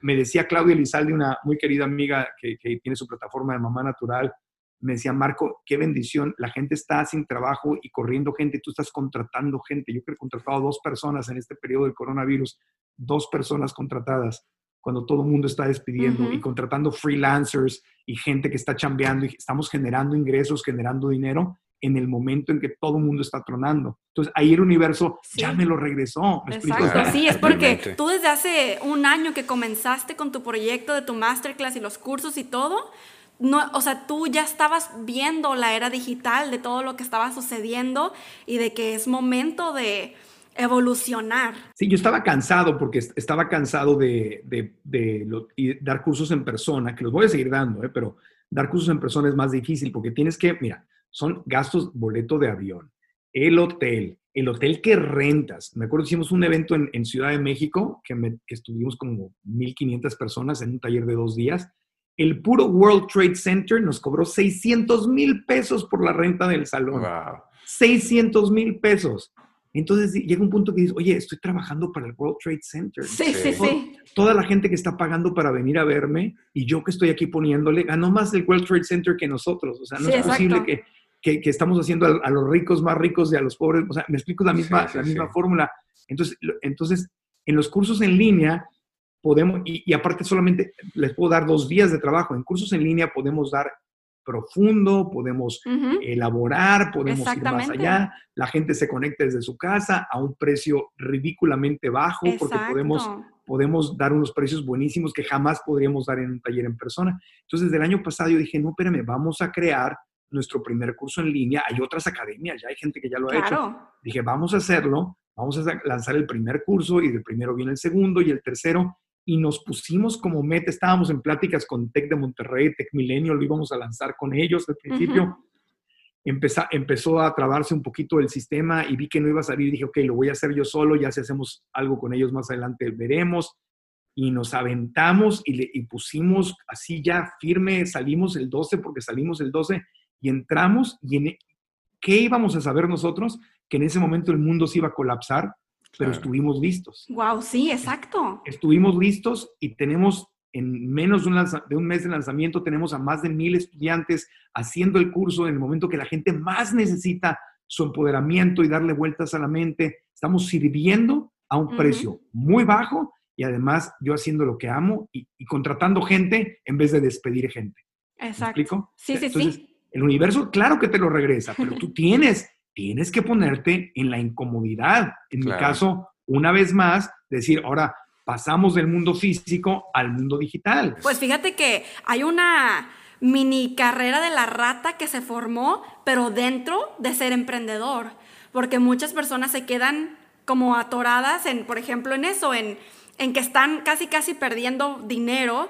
me, decía Claudia Lizalde, una muy querida amiga que, que, tiene su plataforma de Mamá Natural, me decía, Marco, qué bendición, la gente está sin trabajo y corriendo gente, tú estás contratando gente. Yo creo que he contratado a dos personas en este periodo del coronavirus, dos personas contratadas cuando todo el mundo está despidiendo y contratando freelancers y gente que está chambeando y estamos generando ingresos, generando dinero en el momento en que todo el mundo está tronando. Entonces, ahí el universo ya me lo regresó. Exacto, sí, es porque tú desde hace un año que comenzaste con tu proyecto de tu masterclass y los cursos y todo, no, o sea, tú ya estabas viendo la era digital de todo lo que estaba sucediendo y de que es momento de evolucionar. Sí, yo estaba cansado porque estaba cansado de, dar cursos en persona, que los voy a seguir dando, ¿eh? pero dar cursos en persona es más difícil porque tienes que, mira, son gastos, boleto de avión, el hotel, el hotel que rentas. Me acuerdo que hicimos un evento en, Ciudad de México que, que estuvimos como 1.500 personas en un taller de dos días el puro World Trade Center nos cobró 600 mil pesos por la renta del salón. 600 mil pesos. Entonces llega un punto que dices, oye, estoy trabajando para el World Trade Center. Sí, sí, sí. Toda la gente que está pagando para venir a verme y yo que estoy aquí poniéndole, ganó más el World Trade Center que nosotros. O sea, no es posible que, que, estamos haciendo a, los ricos más ricos y a los pobres. O sea, me explico la misma, la misma fórmula. Entonces, entonces, en los cursos en línea, podemos, y, aparte solamente les puedo dar dos días de trabajo. En cursos en línea podemos dar profundo, podemos elaborar, podemos ir más allá. La gente se conecta desde su casa a un precio ridículamente bajo porque podemos, podemos dar unos precios buenísimos que jamás podríamos dar en un taller en persona. Entonces, desde el año pasado yo dije, no, espérame, vamos a crear nuestro primer curso en línea. Hay otras academias, ya hay gente que ya lo ha hecho. Dije, vamos a hacerlo, vamos a lanzar el primer curso y del primero viene el segundo y el tercero y nos pusimos como meta, estábamos en pláticas con Tech de Monterrey, Tech Milenio, lo íbamos a lanzar con ellos al principio. empezó a trabarse un poquito el sistema y vi que no iba a salir. Dije, ok, lo voy a hacer yo solo, ya si hacemos algo con ellos más adelante veremos. Y nos aventamos y, le, y pusimos así ya firme, salimos el 12 porque salimos el 12 y entramos. ¿Y en, qué íbamos a saber nosotros? Que en ese momento el mundo se iba a colapsar pero estuvimos listos. Wow, sí, exacto. Estuvimos listos y tenemos en menos de un, de un, mes de lanzamiento, tenemos a más de mil estudiantes haciendo el curso en el momento que la gente más necesita su empoderamiento y darle vueltas a la mente. Estamos sirviendo a un precio muy bajo y además yo haciendo lo que amo y, contratando gente en vez de despedir gente. Exacto. ¿Me explico? Sí, sí, sí. El universo, claro que te lo regresa, pero tú tienes tienes que ponerte en la incomodidad. En mi caso, una vez más, decir, ahora pasamos del mundo físico al mundo digital. Pues fíjate que hay una mini carrera de la rata que se formó, pero dentro de ser emprendedor, porque muchas personas se quedan como atoradas en, por ejemplo, en eso, en, en que están casi, casi perdiendo dinero,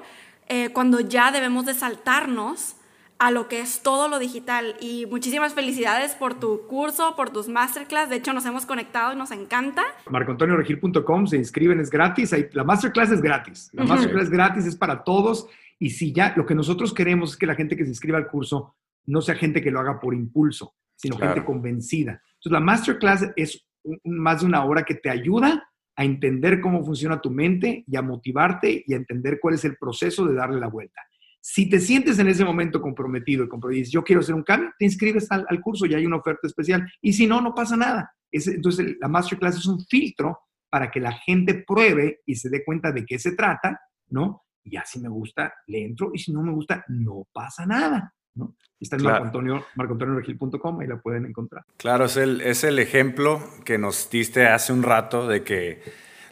eh, cuando ya debemos de saltarnos a lo que es todo lo digital. Y muchísimas felicidades por tu curso, por tus masterclass. De hecho, nos hemos conectado y nos encanta. MarcoAntonioRegil.com, se inscriben, es gratis. La masterclass es gratis. La masterclass es gratis, es para todos. Y si ya lo que nosotros queremos es que la gente que se inscriba al curso no sea gente que lo haga por impulso, sino gente convencida. Entonces, la masterclass es más de una hora que te ayuda a entender cómo funciona tu mente y a motivarte y a entender cuál es el proceso de darle la vuelta. Si te sientes en ese momento comprometido y comprometido, yo quiero hacer un cambio, te inscribes al, curso y hay una oferta especial. Y si no, no pasa nada. entonces, la masterclass es un filtro para que la gente pruebe y se dé cuenta de qué se trata, ¿no? Y ya si me gusta, le entro y si no me gusta, no pasa nada. ¿no? Está en claro. marcoantonioregil.com, ahí la pueden encontrar. Claro, es el, es el ejemplo que nos diste hace un rato de que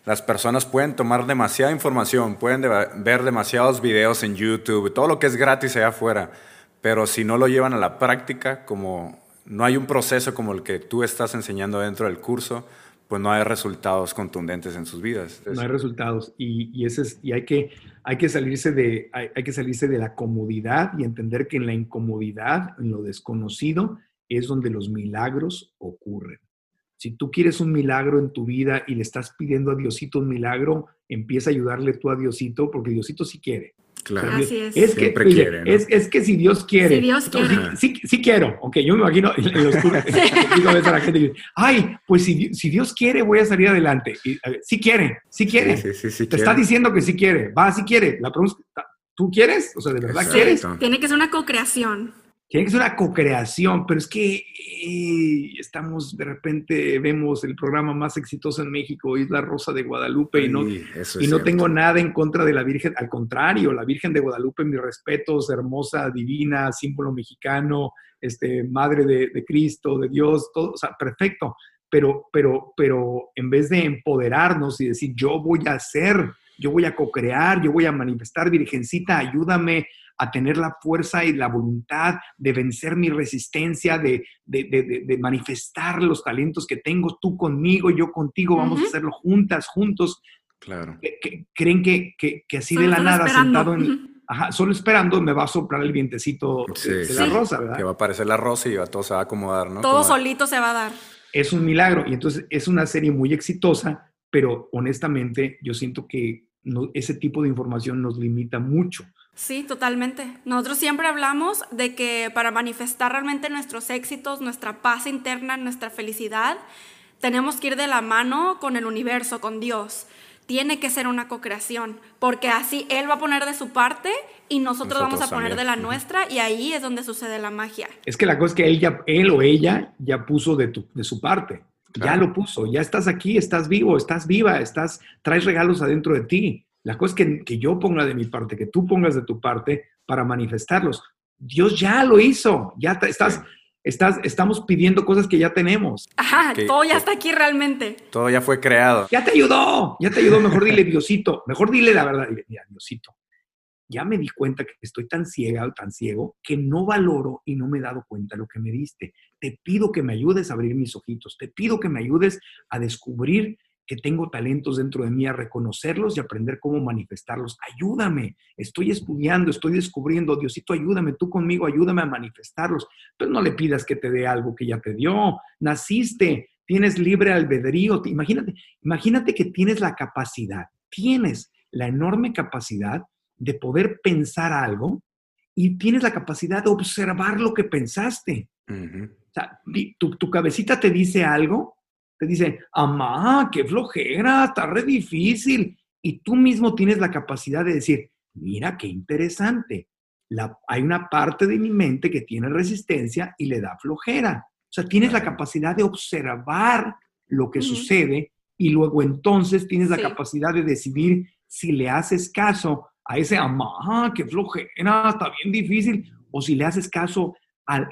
las personas pueden tomar demasiada información, pueden ver demasiados videos en YouTube, todo lo que es gratis allá afuera, pero si no lo llevan a la práctica, como no hay un proceso como el que tú estás enseñando dentro del curso, pues no hay resultados contundentes en sus vidas. No hay resultados y, hay, que, salirse de, hay, que salirse de la comodidad y entender que en la incomodidad, en lo desconocido, es donde los milagros ocurren. Si tú quieres un milagro en tu vida y le estás pidiendo a Diosito un milagro, empieza a ayudarle tú a Diosito porque Diosito sí quiere. Claro. Así es. Es que, es, es, que si Dios quiere. Si Dios quiere. Sí, sí, quiero. Ok, yo me imagino en los cursos. digo a veces a la gente, ay, pues si, si, Dios quiere, voy a salir adelante. Y, sí quiere, sí quiere. Sí, sí, sí, Te está diciendo que sí quiere. Va, sí quiere. La pregunta ¿tú quieres? O sea, ¿de verdad quieres? Tiene que ser una co-creación. Tiene que ser una co-creación, pero es que eh, estamos, de repente vemos el programa más exitoso en México, Isla Rosa de Guadalupe, y no, y no tengo nada en contra de la Virgen, al contrario, la Virgen de Guadalupe, mis respetos, hermosa, divina, símbolo mexicano, este, madre de, de Cristo, de Dios, todo, o sea, perfecto, pero, pero, pero en vez de empoderarnos y decir, yo voy a hacer, yo voy a co-crear, yo voy a manifestar, Virgencita, ayúdame a tener la fuerza y la voluntad de vencer mi resistencia, de, manifestar los talentos que tengo, tú conmigo, yo contigo, vamos a hacerlo juntas, juntos. Claro. creen que, así de la nada, sentado en... Ajá, solo esperando me va a soplar el vientecito de, la rosa, ¿verdad? Que va a aparecer la rosa y todo se va a acomodar, ¿no? Todo solito se va a dar. Es un milagro y entonces es una serie muy exitosa, pero honestamente yo siento que ese tipo de información nos limita mucho. Sí, totalmente. Nosotros siempre hablamos de que para manifestar realmente nuestros éxitos, nuestra paz interna, nuestra felicidad, tenemos que ir de la mano con el universo, con Dios. Tiene que ser una co-creación, porque así Él va a poner de su parte y nosotros, vamos a poner de la nuestra y ahí es donde sucede la magia. Es que la cosa es que él, ya, él o ella ya puso de, de su parte, ya lo puso, ya estás aquí, estás vivo, estás viva, estás, traes regalos adentro de ti. La cosa es que, yo ponga de mi parte, que tú pongas de tu parte para manifestarlos. Dios ya lo hizo, ya estás, estás, estamos pidiendo cosas que ya tenemos. Ajá, todo ya está aquí realmente. Todo ya fue creado. Ya te ayudó, ya te ayudó. Mejor dile Diosito, mejor dile la verdad. Dile, mira, Diosito, ya me di cuenta que estoy tan ciega o tan ciego que no valoro y no me he dado cuenta de lo que me diste. Te pido que me ayudes a abrir mis ojitos, te pido que me ayudes a descubrir que tengo talentos dentro de mí a reconocerlos y aprender cómo manifestarlos. Ayúdame, estoy estudiando, estoy descubriendo, Diosito, ayúdame, tú conmigo, ayúdame a manifestarlos. Pero no le pidas que te dé algo que ya te dio. Naciste, tienes libre albedrío. Imagínate, imagínate que tienes la capacidad, tienes la enorme capacidad de poder pensar algo y tienes la capacidad de observar lo que pensaste. O sea, tu, tu cabecita te dice algo te dice, amá, qué flojera, está re difícil. Y tú mismo tienes la capacidad de decir, mira, qué interesante. La, hay una parte de mi mente que tiene resistencia y le da flojera. O sea, tienes la capacidad de observar lo que sucede y luego entonces tienes la capacidad de decidir si le haces caso a ese amá, qué flojera, está bien difícil, o si le haces caso a,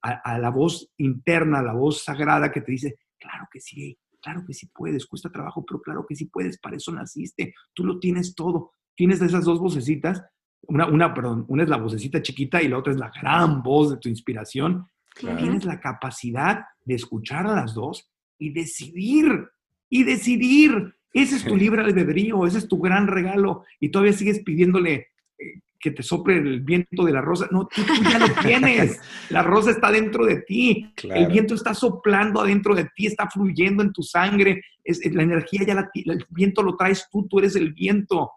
a la voz interna, a la voz sagrada que te dice, Claro que sí, claro que sí puedes, cuesta trabajo, pero claro que sí puedes, para eso naciste, tú lo tienes todo. Tienes esas dos vocecitas, una, una, perdón, una es la vocecita chiquita y la otra es la gran voz de tu inspiración. Tienes la capacidad de escuchar a las dos y decidir, y decidir. Ese es tu libre albedrío, ese es tu gran regalo. Y todavía sigues pidiéndole eh, que te sople el viento de la rosa. No, tú, ya lo tienes. La rosa está dentro de ti. El viento está soplando adentro de ti, está fluyendo en tu sangre. Es, la energía ya la, el viento lo traes tú, tú eres el viento.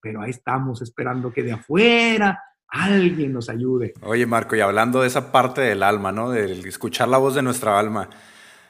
Pero ahí estamos esperando que de afuera alguien nos ayude. Oye, Marco, y hablando de esa parte del alma, ¿no? Del escuchar la voz de nuestra alma.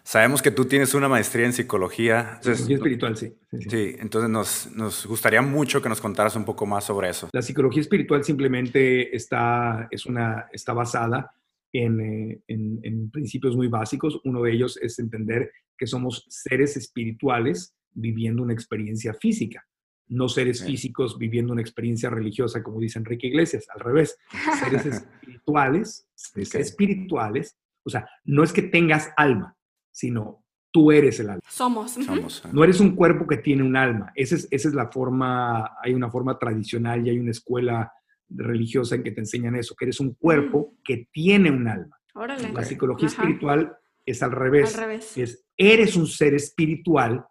Sabemos que tú tienes una maestría en psicología. Psicología espiritual, sí. Sí, entonces nos, nos, gustaría mucho que nos contaras un poco más sobre eso. La psicología espiritual simplemente está, es una, está basada en, eh, en, en principios muy básicos. Uno de ellos es entender que somos seres espirituales viviendo una experiencia física no seres físicos viviendo una experiencia religiosa, como dice Enrique Iglesias, al revés, seres espirituales, seres espirituales, o sea, no es que tengas alma, sino tú eres el alma. Somos. Somos. No eres un cuerpo que tiene un alma. Esa es, esa es la forma, hay una forma tradicional y hay una escuela religiosa en que te enseñan eso, que eres un cuerpo mm. que tiene un alma. Órale. La psicología espiritual es al revés. Al revés. Es, eres un ser espiritual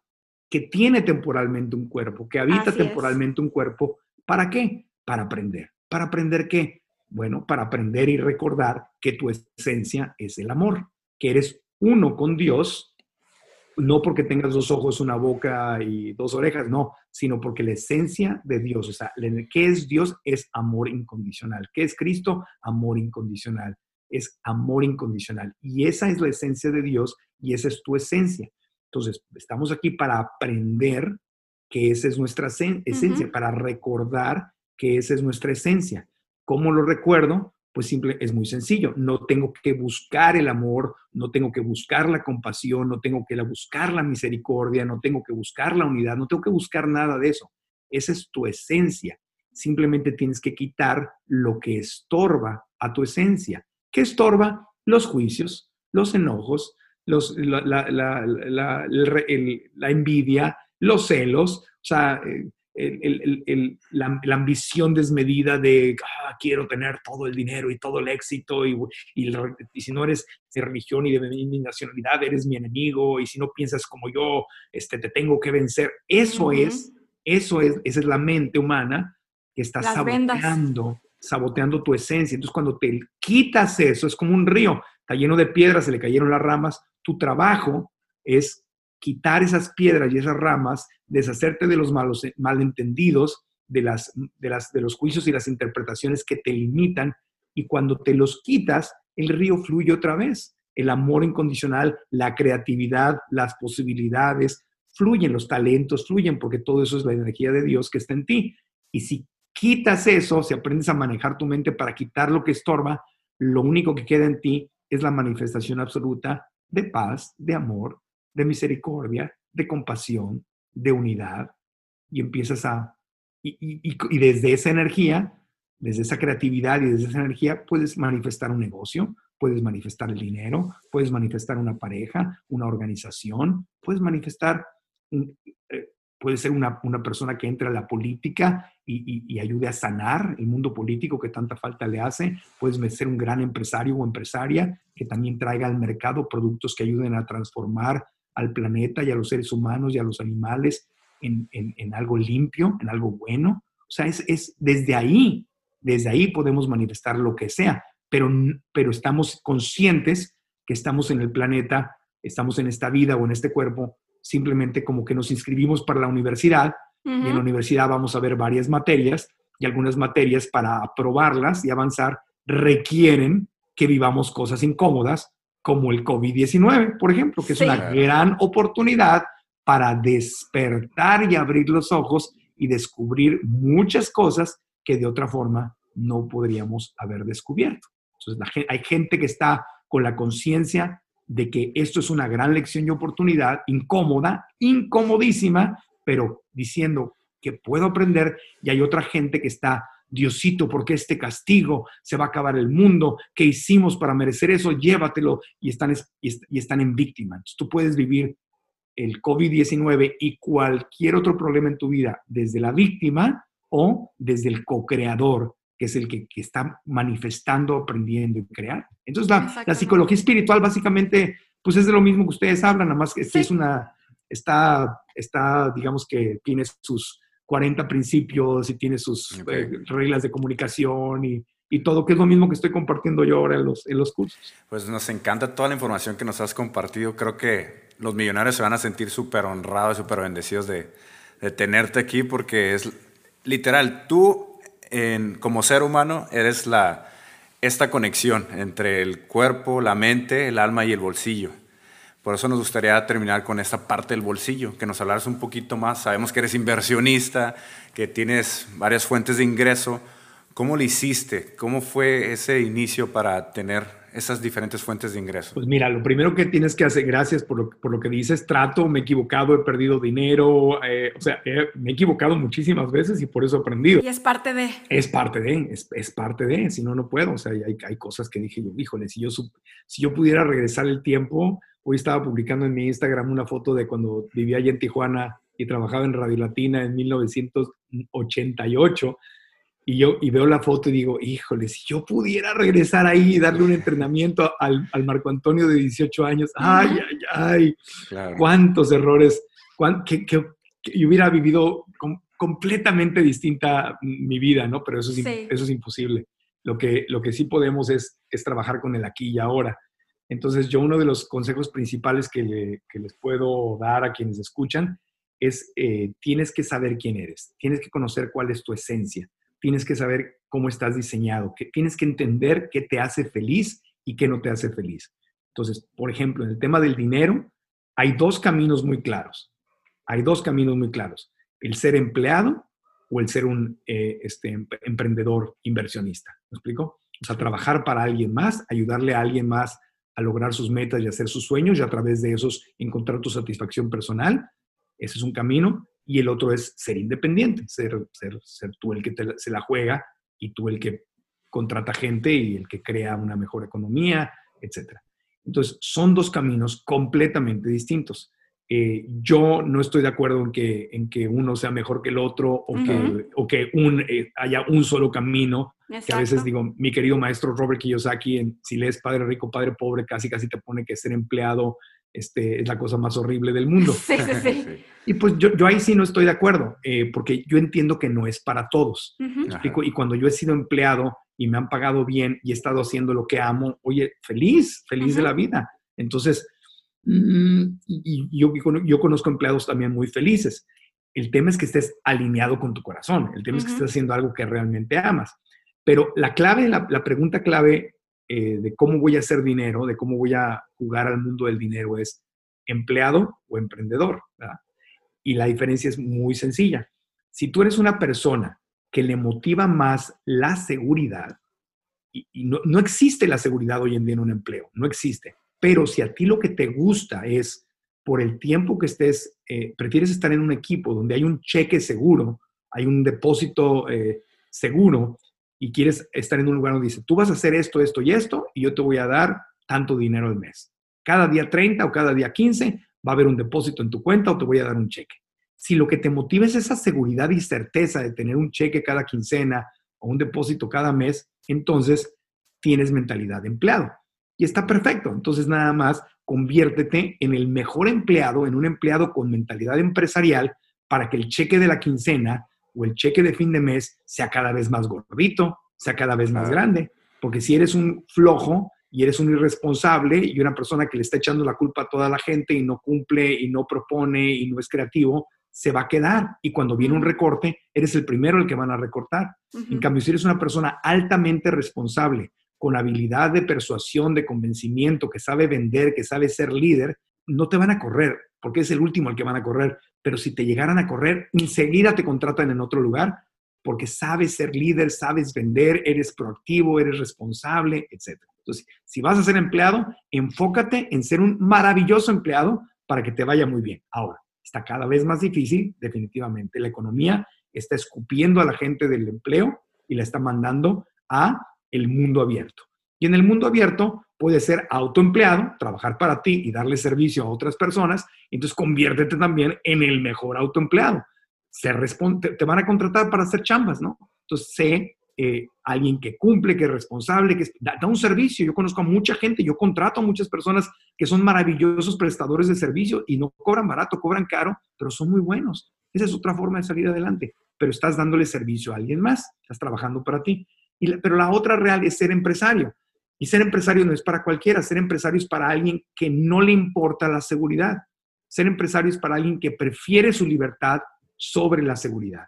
que tiene temporalmente un cuerpo, que habita temporalmente un cuerpo. ¿Para qué? Para aprender. ¿Para aprender qué? Bueno, para aprender y recordar que tu esencia es el amor, que eres uno con Dios, no porque tengas dos ojos, una boca y dos orejas, no, sino porque la esencia de Dios, o sea, ¿qué es Dios? Es amor incondicional. ¿Qué es Cristo? Amor incondicional. Es amor incondicional. Y esa es la esencia de Dios y esa es tu esencia. Entonces, estamos aquí para aprender que esa es nuestra esencia, para recordar que esa es nuestra esencia. ¿Cómo lo recuerdo? Pues simple, es muy sencillo. No tengo que buscar el amor, no tengo que buscar la compasión, no tengo que buscar la misericordia, no tengo que buscar la unidad, no tengo que buscar nada de eso. Esa es tu esencia. Simplemente tienes que quitar lo que estorba a tu esencia. ¿Qué estorba? Los juicios, los enojos, la, la, envidia, los celos, o sea, el, la, ambición desmedida de ah, quiero tener todo el dinero y todo el éxito y, y, si no eres de religión y de mi nacionalidad eres mi enemigo y si no piensas como yo este, te tengo que vencer. Eso es, eso es, esa es la mente humana que está saboteando, saboteando tu esencia. Entonces cuando te quitas eso, es como un río, está lleno de piedras, se le cayeron las ramas, tu trabajo es quitar esas piedras y esas ramas, deshacerte de los malos, malentendidos, de, las, de, las, de los juicios y las interpretaciones que te limitan, y cuando te los quitas, el río fluye otra vez. El amor incondicional, la creatividad, las posibilidades, fluyen, los talentos fluyen, porque todo eso es la energía de Dios que está en ti. Y si quitas eso, si aprendes a manejar tu mente para quitar lo que estorba, lo único que queda en ti es la manifestación absoluta de paz, de amor, de misericordia, de compasión, de unidad, y empiezas a, y, desde esa energía, desde esa creatividad y desde esa energía, puedes manifestar un negocio, puedes manifestar el dinero, puedes manifestar una pareja, una organización, puedes manifestar, eh, puede ser una, persona que entre a la política y, y, ayude a sanar el mundo político que tanta falta le hace, puedes ser un gran empresario o empresaria que también traiga al mercado productos que ayuden a transformar al planeta y a los seres humanos y a los animales en, algo limpio, en algo bueno. O sea, es, desde ahí, desde ahí podemos manifestar lo que sea, pero, pero estamos conscientes que estamos en el planeta, estamos en esta vida o en este cuerpo, simplemente como que nos inscribimos para la universidad y en la universidad vamos a ver varias materias y algunas materias para aprobarlas y avanzar requieren que vivamos cosas incómodas como el COVID-19, por ejemplo, que es una gran oportunidad para despertar y abrir los ojos y descubrir muchas cosas que de otra forma no podríamos haber descubierto. Entonces, hay gente que está con la conciencia de que esto es una gran lección y oportunidad, incómoda, incomodísima, pero diciendo que puedo aprender, y hay otra gente que está Diosito, porque este castigo se va a acabar el mundo? ¿Qué hicimos para merecer eso? Llévatelo y están, y están en víctima. tú puedes vivir el COVID-19 y cualquier otro problema en tu vida desde la víctima o desde el co-creador, que es el que, está manifestando, aprendiendo y crear. Entonces, la, psicología espiritual básicamente, pues es de lo mismo que ustedes hablan, nada más que es una, está, está, digamos que tiene sus, 40 principios y tiene sus eh, reglas de comunicación y, y, todo, que es lo mismo que estoy compartiendo yo ahora en los, en los cursos. Pues nos encanta toda la información que nos has compartido. Creo que los millonarios se van a sentir súper honrados, súper bendecidos de, de, tenerte aquí porque es literal, tú en, como ser humano eres la, esta conexión entre el cuerpo, la mente, el alma y el bolsillo Por eso nos gustaría terminar con esta parte del bolsillo, que nos hablaras un poquito más. Sabemos que eres inversionista, que tienes varias fuentes de ingreso. ¿Cómo lo hiciste? ¿Cómo fue ese inicio para tener esas diferentes fuentes de ingreso? Pues mira, lo primero que tienes que hacer, gracias por lo, por lo que dices, trato, me he equivocado, he perdido dinero, eh, o sea, me he equivocado muchísimas veces y por eso he aprendido. Y es parte de... Es parte de, es, es parte de, si no, no puedo. O sea, hay, hay cosas que dije yo, híjole, si yo, si yo pudiera regresar el tiempo, hoy estaba publicando en mi Instagram una foto de cuando vivía allá en Tijuana y trabajaba en Radio Latina en 1988 y yo y veo la foto y digo, híjole, si yo pudiera regresar ahí y darle un entrenamiento al, Marco Antonio de 18 años, ay, ay, ay, cuántos errores, que, que, yo hubiera vivido completamente distinta mi vida, ¿no? Pero eso es, eso es imposible. Lo que, lo que sí podemos es, es trabajar con el aquí y ahora. Entonces, yo uno de los consejos principales que, les puedo dar a quienes escuchan es, eh, tienes que saber quién eres, tienes que conocer cuál es tu esencia tienes que saber cómo estás diseñado, que tienes que entender qué te hace feliz y qué no te hace feliz. Entonces, por ejemplo, en el tema del dinero, hay dos caminos muy claros. Hay dos caminos muy claros. El ser empleado o el ser un eh, este, emprendedor inversionista. ¿Me explico? O sea, trabajar para alguien más, ayudarle a alguien más a lograr sus metas y hacer sus sueños y a través de esos encontrar tu satisfacción personal. Ese es un camino y el otro es ser independiente, ser, ser, ser tú el que se la juega y tú el que contrata gente y el que crea una mejor economía, etc. Entonces, son dos caminos completamente distintos. Eh, yo no estoy de acuerdo en que, en que uno sea mejor que el otro o que, o que un, eh, haya un solo camino. Que a veces digo, mi querido maestro Robert Kiyosaki, en, si lees Padre Rico, Padre Pobre, casi casi te pone que ser empleado este, es la cosa más horrible del mundo. Sí, sí, sí. Y pues yo, yo, ahí sí no estoy de acuerdo, eh, porque yo entiendo que no es para todos. Y cuando yo he sido empleado y me han pagado bien y he estado haciendo lo que amo, oye, feliz, feliz de la vida. Entonces, y, yo, yo conozco empleados también muy felices. El tema es que estés alineado con tu corazón, el tema es que estés haciendo algo que realmente amas. Pero la clave, la, la pregunta clave eh, de cómo voy a hacer dinero, de cómo voy a jugar al mundo del dinero es empleado o emprendedor. Y la diferencia es muy sencilla. Si tú eres una persona que le motiva más la seguridad, y, no, existe la seguridad hoy en día en un empleo, no existe, pero si a ti lo que te gusta es por el tiempo que estés, eh, prefieres estar en un equipo donde hay un cheque seguro, hay un depósito eh, seguro, y quieres estar en un lugar donde dice, tú vas a hacer esto, esto y esto, y yo te voy a dar tanto dinero al mes. Cada día 30 o cada día 15 va a haber un depósito en tu cuenta o te voy a dar un cheque. Si lo que te motiva es esa seguridad y certeza de tener un cheque cada quincena o un depósito cada mes, entonces tienes mentalidad de empleado. Y está perfecto. Entonces nada más conviértete en el mejor empleado, en un empleado con mentalidad empresarial para que el cheque de la quincena o el cheque de fin de mes sea cada vez más gordito, sea cada vez más grande. Porque si eres un flojo y eres un irresponsable y una persona que le está echando la culpa a toda la gente y no cumple y no propone y no es creativo, se va a quedar. Y cuando viene un recorte, eres el primero el que van a recortar. En cambio, si eres una persona altamente responsable, con habilidad de persuasión, de convencimiento, que sabe vender, que sabe ser líder, no te van a correr, porque es el último al que van a correr pero si te llegaran a correr, enseguida te contratan en otro lugar porque sabes ser líder, sabes vender, eres proactivo, eres responsable, etc. Entonces, si vas a ser empleado, enfócate en ser un maravilloso empleado para que te vaya muy bien. Ahora, está cada vez más difícil, definitivamente. La economía está escupiendo a la gente del empleo y la está mandando a el mundo abierto. Y en el mundo abierto, puede ser autoempleado, trabajar para ti y darle servicio a otras personas, entonces conviértete también en el mejor autoempleado. Se responde, te van a contratar para hacer chambas, ¿no? Entonces, sé eh, alguien que cumple, que es responsable, que da, un servicio. Yo conozco a mucha gente, yo contrato a muchas personas que son maravillosos prestadores de servicio y no cobran barato, cobran caro, pero son muy buenos. Esa es otra forma de salir adelante, pero estás dándole servicio a alguien más, estás trabajando para ti. Pero la otra real es ser empresario. Y ser empresario no es para cualquiera, ser empresario es para alguien que no le importa la seguridad. Ser empresario es para alguien que prefiere su libertad sobre la seguridad.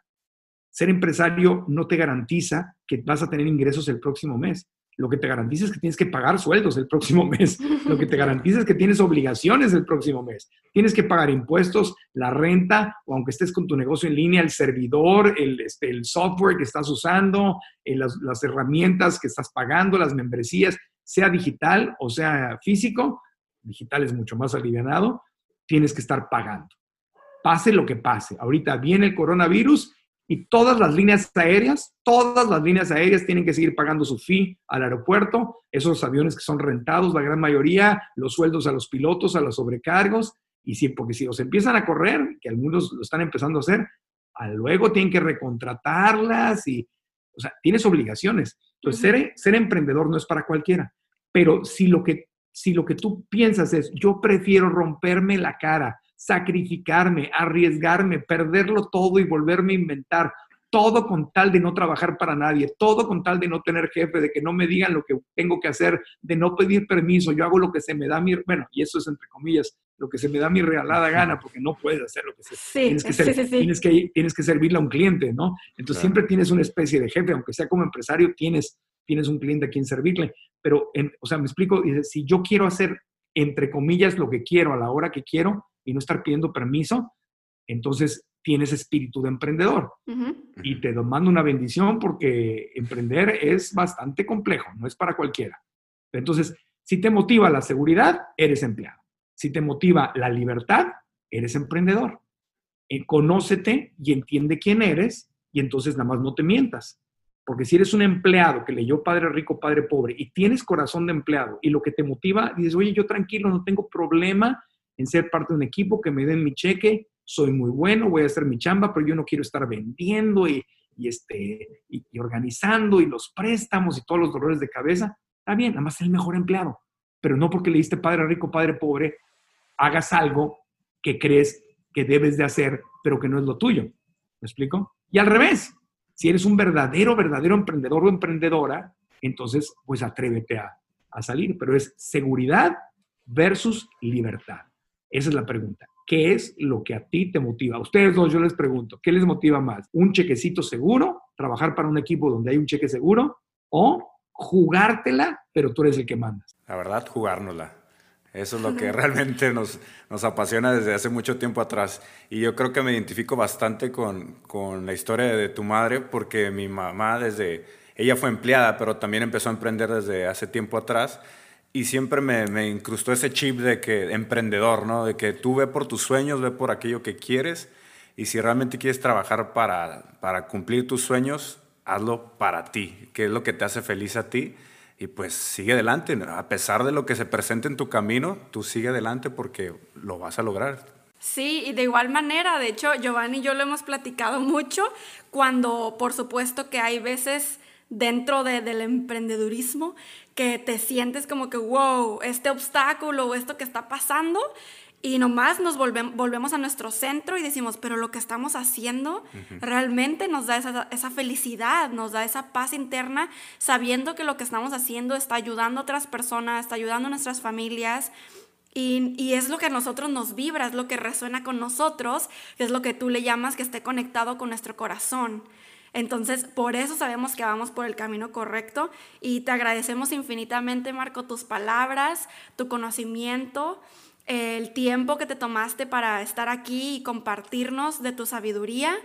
Ser empresario no te garantiza que vas a tener ingresos el próximo mes. Lo que te garantiza es que tienes que pagar sueldos el próximo mes. Lo que te garantiza es que tienes obligaciones el próximo mes. Tienes que pagar impuestos, la renta, o aunque estés con tu negocio en línea, el servidor, el, este, software que estás usando, eh, las, las herramientas que estás pagando, las membresías, sea digital o sea físico, digital es mucho más alivianado, tienes que estar pagando. Pase lo que pase. Ahorita viene el coronavirus y todas las líneas aéreas, todas las líneas aéreas tienen que seguir pagando su fee al aeropuerto, esos aviones que son rentados, la gran mayoría, los sueldos a los pilotos, a los sobrecargos, y sí, porque si los empiezan a correr, que algunos lo están empezando a hacer, a luego tienen que recontratarlas y, o sea, tienes obligaciones. Entonces, ser, ser emprendedor no es para cualquiera, pero si lo que si lo que tú piensas es, yo prefiero romperme la cara, sacrificarme, arriesgarme, perderlo todo y volverme a inventar, todo con tal de no trabajar para nadie, todo con tal de no tener jefe, de que no me digan lo que tengo que hacer, de no pedir permiso, yo hago lo que se me da mi, bueno, y eso es entre comillas, lo que se me da mi regalada gana, porque no puedes hacer lo que se sí, tienes, que sí, sí, tienes, que, tienes que servirle a un cliente, ¿no? Entonces siempre tienes una especie de jefe, aunque sea como empresario, tienes, tienes un cliente a quien servirle, pero, o sea, me explico, si yo quiero hacer, entre comillas, lo que quiero a la hora que quiero y no estar pidiendo permiso, entonces tienes espíritu de emprendedor. Y te mando una bendición porque emprender es bastante complejo, no es para cualquiera. Entonces, si te motiva la seguridad, eres empleado. Si te motiva la libertad, eres emprendedor. Eh, conócete y entiende quién eres y entonces nada más no te mientas. Porque si eres un empleado que leyó Padre Rico, Padre Pobre y tienes corazón de empleado y lo que te motiva, dices, oye, yo tranquilo, no tengo problema en ser parte de un equipo, que me den mi cheque, soy muy bueno, voy a hacer mi chamba, pero yo no quiero estar vendiendo y, este, y, organizando y los préstamos y todos los dolores de cabeza. Está bien, nada más el mejor empleado. Pero no porque leíste Padre Rico, Padre Pobre, hagas algo que crees que debes de hacer, pero que no es lo tuyo. ¿Me explico? Y al revés, si eres un verdadero, verdadero emprendedor o emprendedora, entonces pues atrévete a, salir. Pero es seguridad versus libertad. Esa es la pregunta. ¿Qué es lo que a ti te motiva? A ustedes dos yo les pregunto, ¿qué les motiva más? ¿Un chequecito seguro? ¿Trabajar para un equipo donde hay un cheque seguro? ¿O jugártela, pero tú eres el que mandas? La verdad, jugárnosla. Eso es lo que realmente nos, nos apasiona desde hace mucho tiempo atrás. Y yo creo que me identifico bastante con, con la historia de tu madre, porque mi mamá desde, ella fue empleada, pero también empezó a emprender desde hace tiempo atrás. Y siempre me, me, incrustó ese chip de que emprendedor, ¿no? De que tú ve por tus sueños, ve por aquello que quieres. Y si realmente quieres trabajar para, para cumplir tus sueños, hazlo para ti, que es lo que te hace feliz a ti y pues sigue adelante. A pesar de lo que se presente en tu camino, tú sigue adelante porque lo vas a lograr. Sí, y de igual manera, de hecho, Giovanni y yo lo hemos platicado mucho cuando, por supuesto, que hay veces dentro del emprendedurismo que te sientes como que, wow, este obstáculo o esto que está pasando y nomás nos volvemos a nuestro centro y decimos, pero lo que estamos haciendo realmente nos da esa, felicidad, nos da esa paz interna, sabiendo que lo que estamos haciendo está ayudando a otras personas, está ayudando a nuestras familias. Y, y, es lo que a nosotros nos vibra, es lo que resuena con nosotros, es lo que tú le llamas que esté conectado con nuestro corazón. Entonces, por eso sabemos que vamos por el camino correcto y te agradecemos infinitamente, Marco, tus palabras, tu conocimiento el tiempo que te tomaste para estar aquí y compartirnos de tu sabiduría.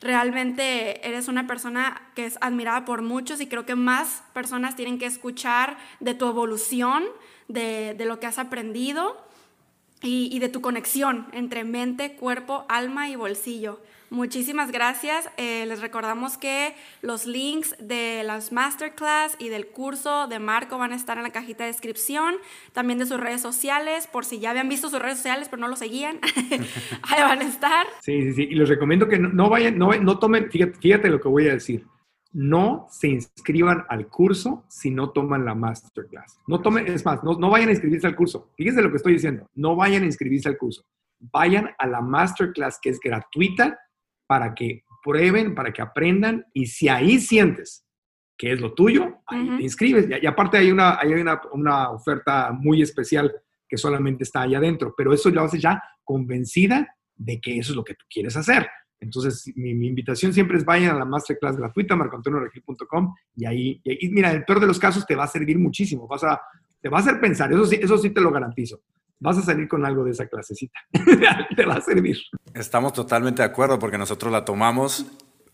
Realmente eres una persona que es admirada por muchos y creo que más personas tienen que escuchar de tu evolución, de, lo que has aprendido y, de tu conexión entre mente, cuerpo, alma y bolsillo. Muchísimas gracias. Eh, les recordamos que los links de las masterclass y del curso de Marco van a estar en la cajita de descripción, también de sus redes sociales, por si ya habían visto sus redes sociales pero no lo seguían, ahí van a estar. Sí, sí, sí. Y les recomiendo que no, vayan, no, no tomen, fíjate, fíjate lo que voy a decir no se inscriban al curso si no toman la masterclass. No tomen, es más, no, no, vayan a inscribirse al curso. Fíjense lo que estoy diciendo. No vayan a inscribirse al curso. Vayan a la masterclass que es gratuita para que prueben, para que aprendan y si ahí sientes que es lo tuyo, ahí te inscribes. Y, aparte hay, una, hay una, una, oferta muy especial que solamente está allá adentro, pero eso lo haces ya convencida de que eso es lo que tú quieres hacer. Entonces, mi, invitación siempre es vayan a la masterclass gratuita, marcoantonioregil.com, y ahí, y mira, en el peor de los casos te va a servir muchísimo, vas a, te va a hacer pensar, eso sí, eso sí te lo garantizo. Vas a salir con algo de esa clasecita, te va a servir. Estamos totalmente de acuerdo porque nosotros la tomamos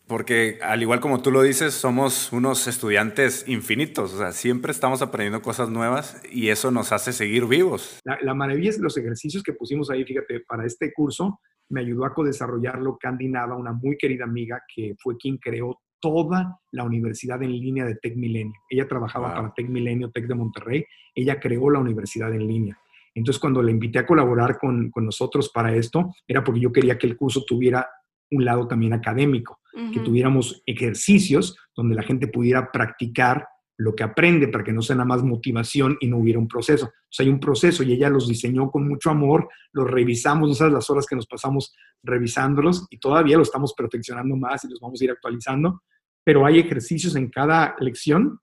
porque al igual como tú lo dices, somos unos estudiantes infinitos, o sea, siempre estamos aprendiendo cosas nuevas y eso nos hace seguir vivos. La, maravilla es los ejercicios que pusimos ahí, fíjate, para este curso me ayudó a co-desarrollarlo Candy Nava, una muy querida amiga que fue quien creó toda la universidad en línea de Tech Milenio. Ella trabajaba para Tech Milenio, Tech de Monterrey, ella creó la universidad en línea. Entonces, cuando le invité a colaborar con, con nosotros para esto, era porque yo quería que el curso tuviera un lado también académico, que tuviéramos ejercicios donde la gente pudiera practicar lo que aprende para que no sea nada más motivación y no hubiera un proceso. O sea, hay un proceso y ella los diseñó con mucho amor, los revisamos, no sabes las horas que nos pasamos revisándolos y todavía lo estamos perfeccionando más y los vamos a ir actualizando, pero hay ejercicios en cada lección,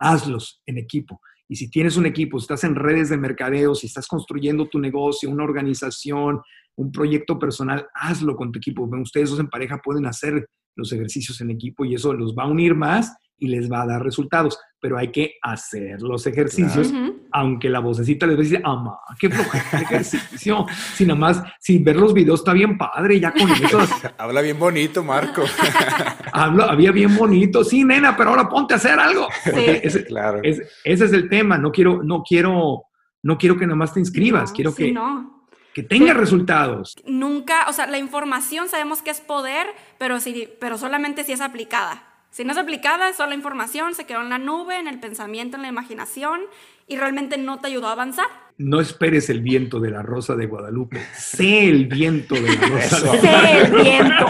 hazlos en equipo. Y si tienes un equipo, estás en redes de mercadeo, si estás construyendo tu negocio, una organización, un proyecto personal, hazlo con tu equipo. Ustedes dos en pareja pueden hacer los ejercicios en equipo y eso los va a unir más y les va a dar resultados. Pero hay que hacer los ejercicios, aunque la vocecita les va a decir, ama, qué flojera ejercicio. si nada más, sin ver los videos está bien padre, ya con eso. Habla bien bonito, Marco. Habla, había bien bonito, sí, nena, pero ahora ponte a hacer algo. ese, claro. ese es el tema. No quiero, no quiero, no quiero que nada más te inscribas, quiero que. No que tenga resultados. Nunca, o sea, la información sabemos que es poder, pero, si, pero solamente si es aplicada. Si no es aplicada, es solo información, se quedó en la nube, en el pensamiento, en la imaginación y realmente no te ayudó a avanzar no esperes el viento de la rosa de Guadalupe, sé el viento de la rosa de Guadalupe. Sé el viento.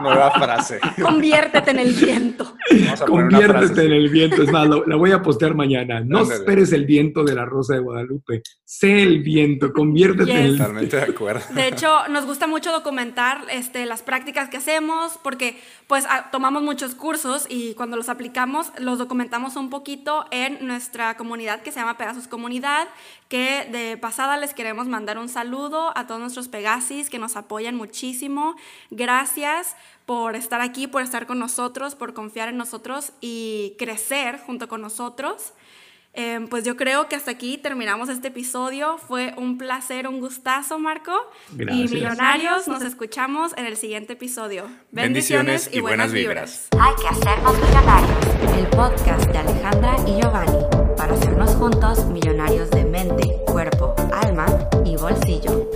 Nueva frase. Conviértete en el viento. Conviértete en el viento. Es más, la voy a postear mañana. No esperes el viento de la rosa de Guadalupe. Sé el viento. Conviértete en el viento. Totalmente de acuerdo. De hecho, nos gusta mucho documentar este, las prácticas que hacemos porque pues tomamos muchos cursos y cuando los aplicamos los documentamos un poquito en nuestra comunidad que se llama Pegasus Comunidad, que de pasada les queremos mandar un saludo a todos nuestros Pegasis que nos apoyan muchísimo. Gracias por estar aquí, por estar con nosotros, por confiar en nosotros y crecer junto con nosotros. Em, pues yo creo que hasta aquí terminamos este episodio. Fue un placer, un gustazo, Marco. Gracias. Y millonarios, nos escuchamos en el siguiente episodio. Bendiciones, Bendiciones y, buenas, vibras. Hay que hacernos millonarios. El podcast de Alejandra y Giovanni para hacernos juntos millonarios de mente, cuerpo, alma y bolsillo.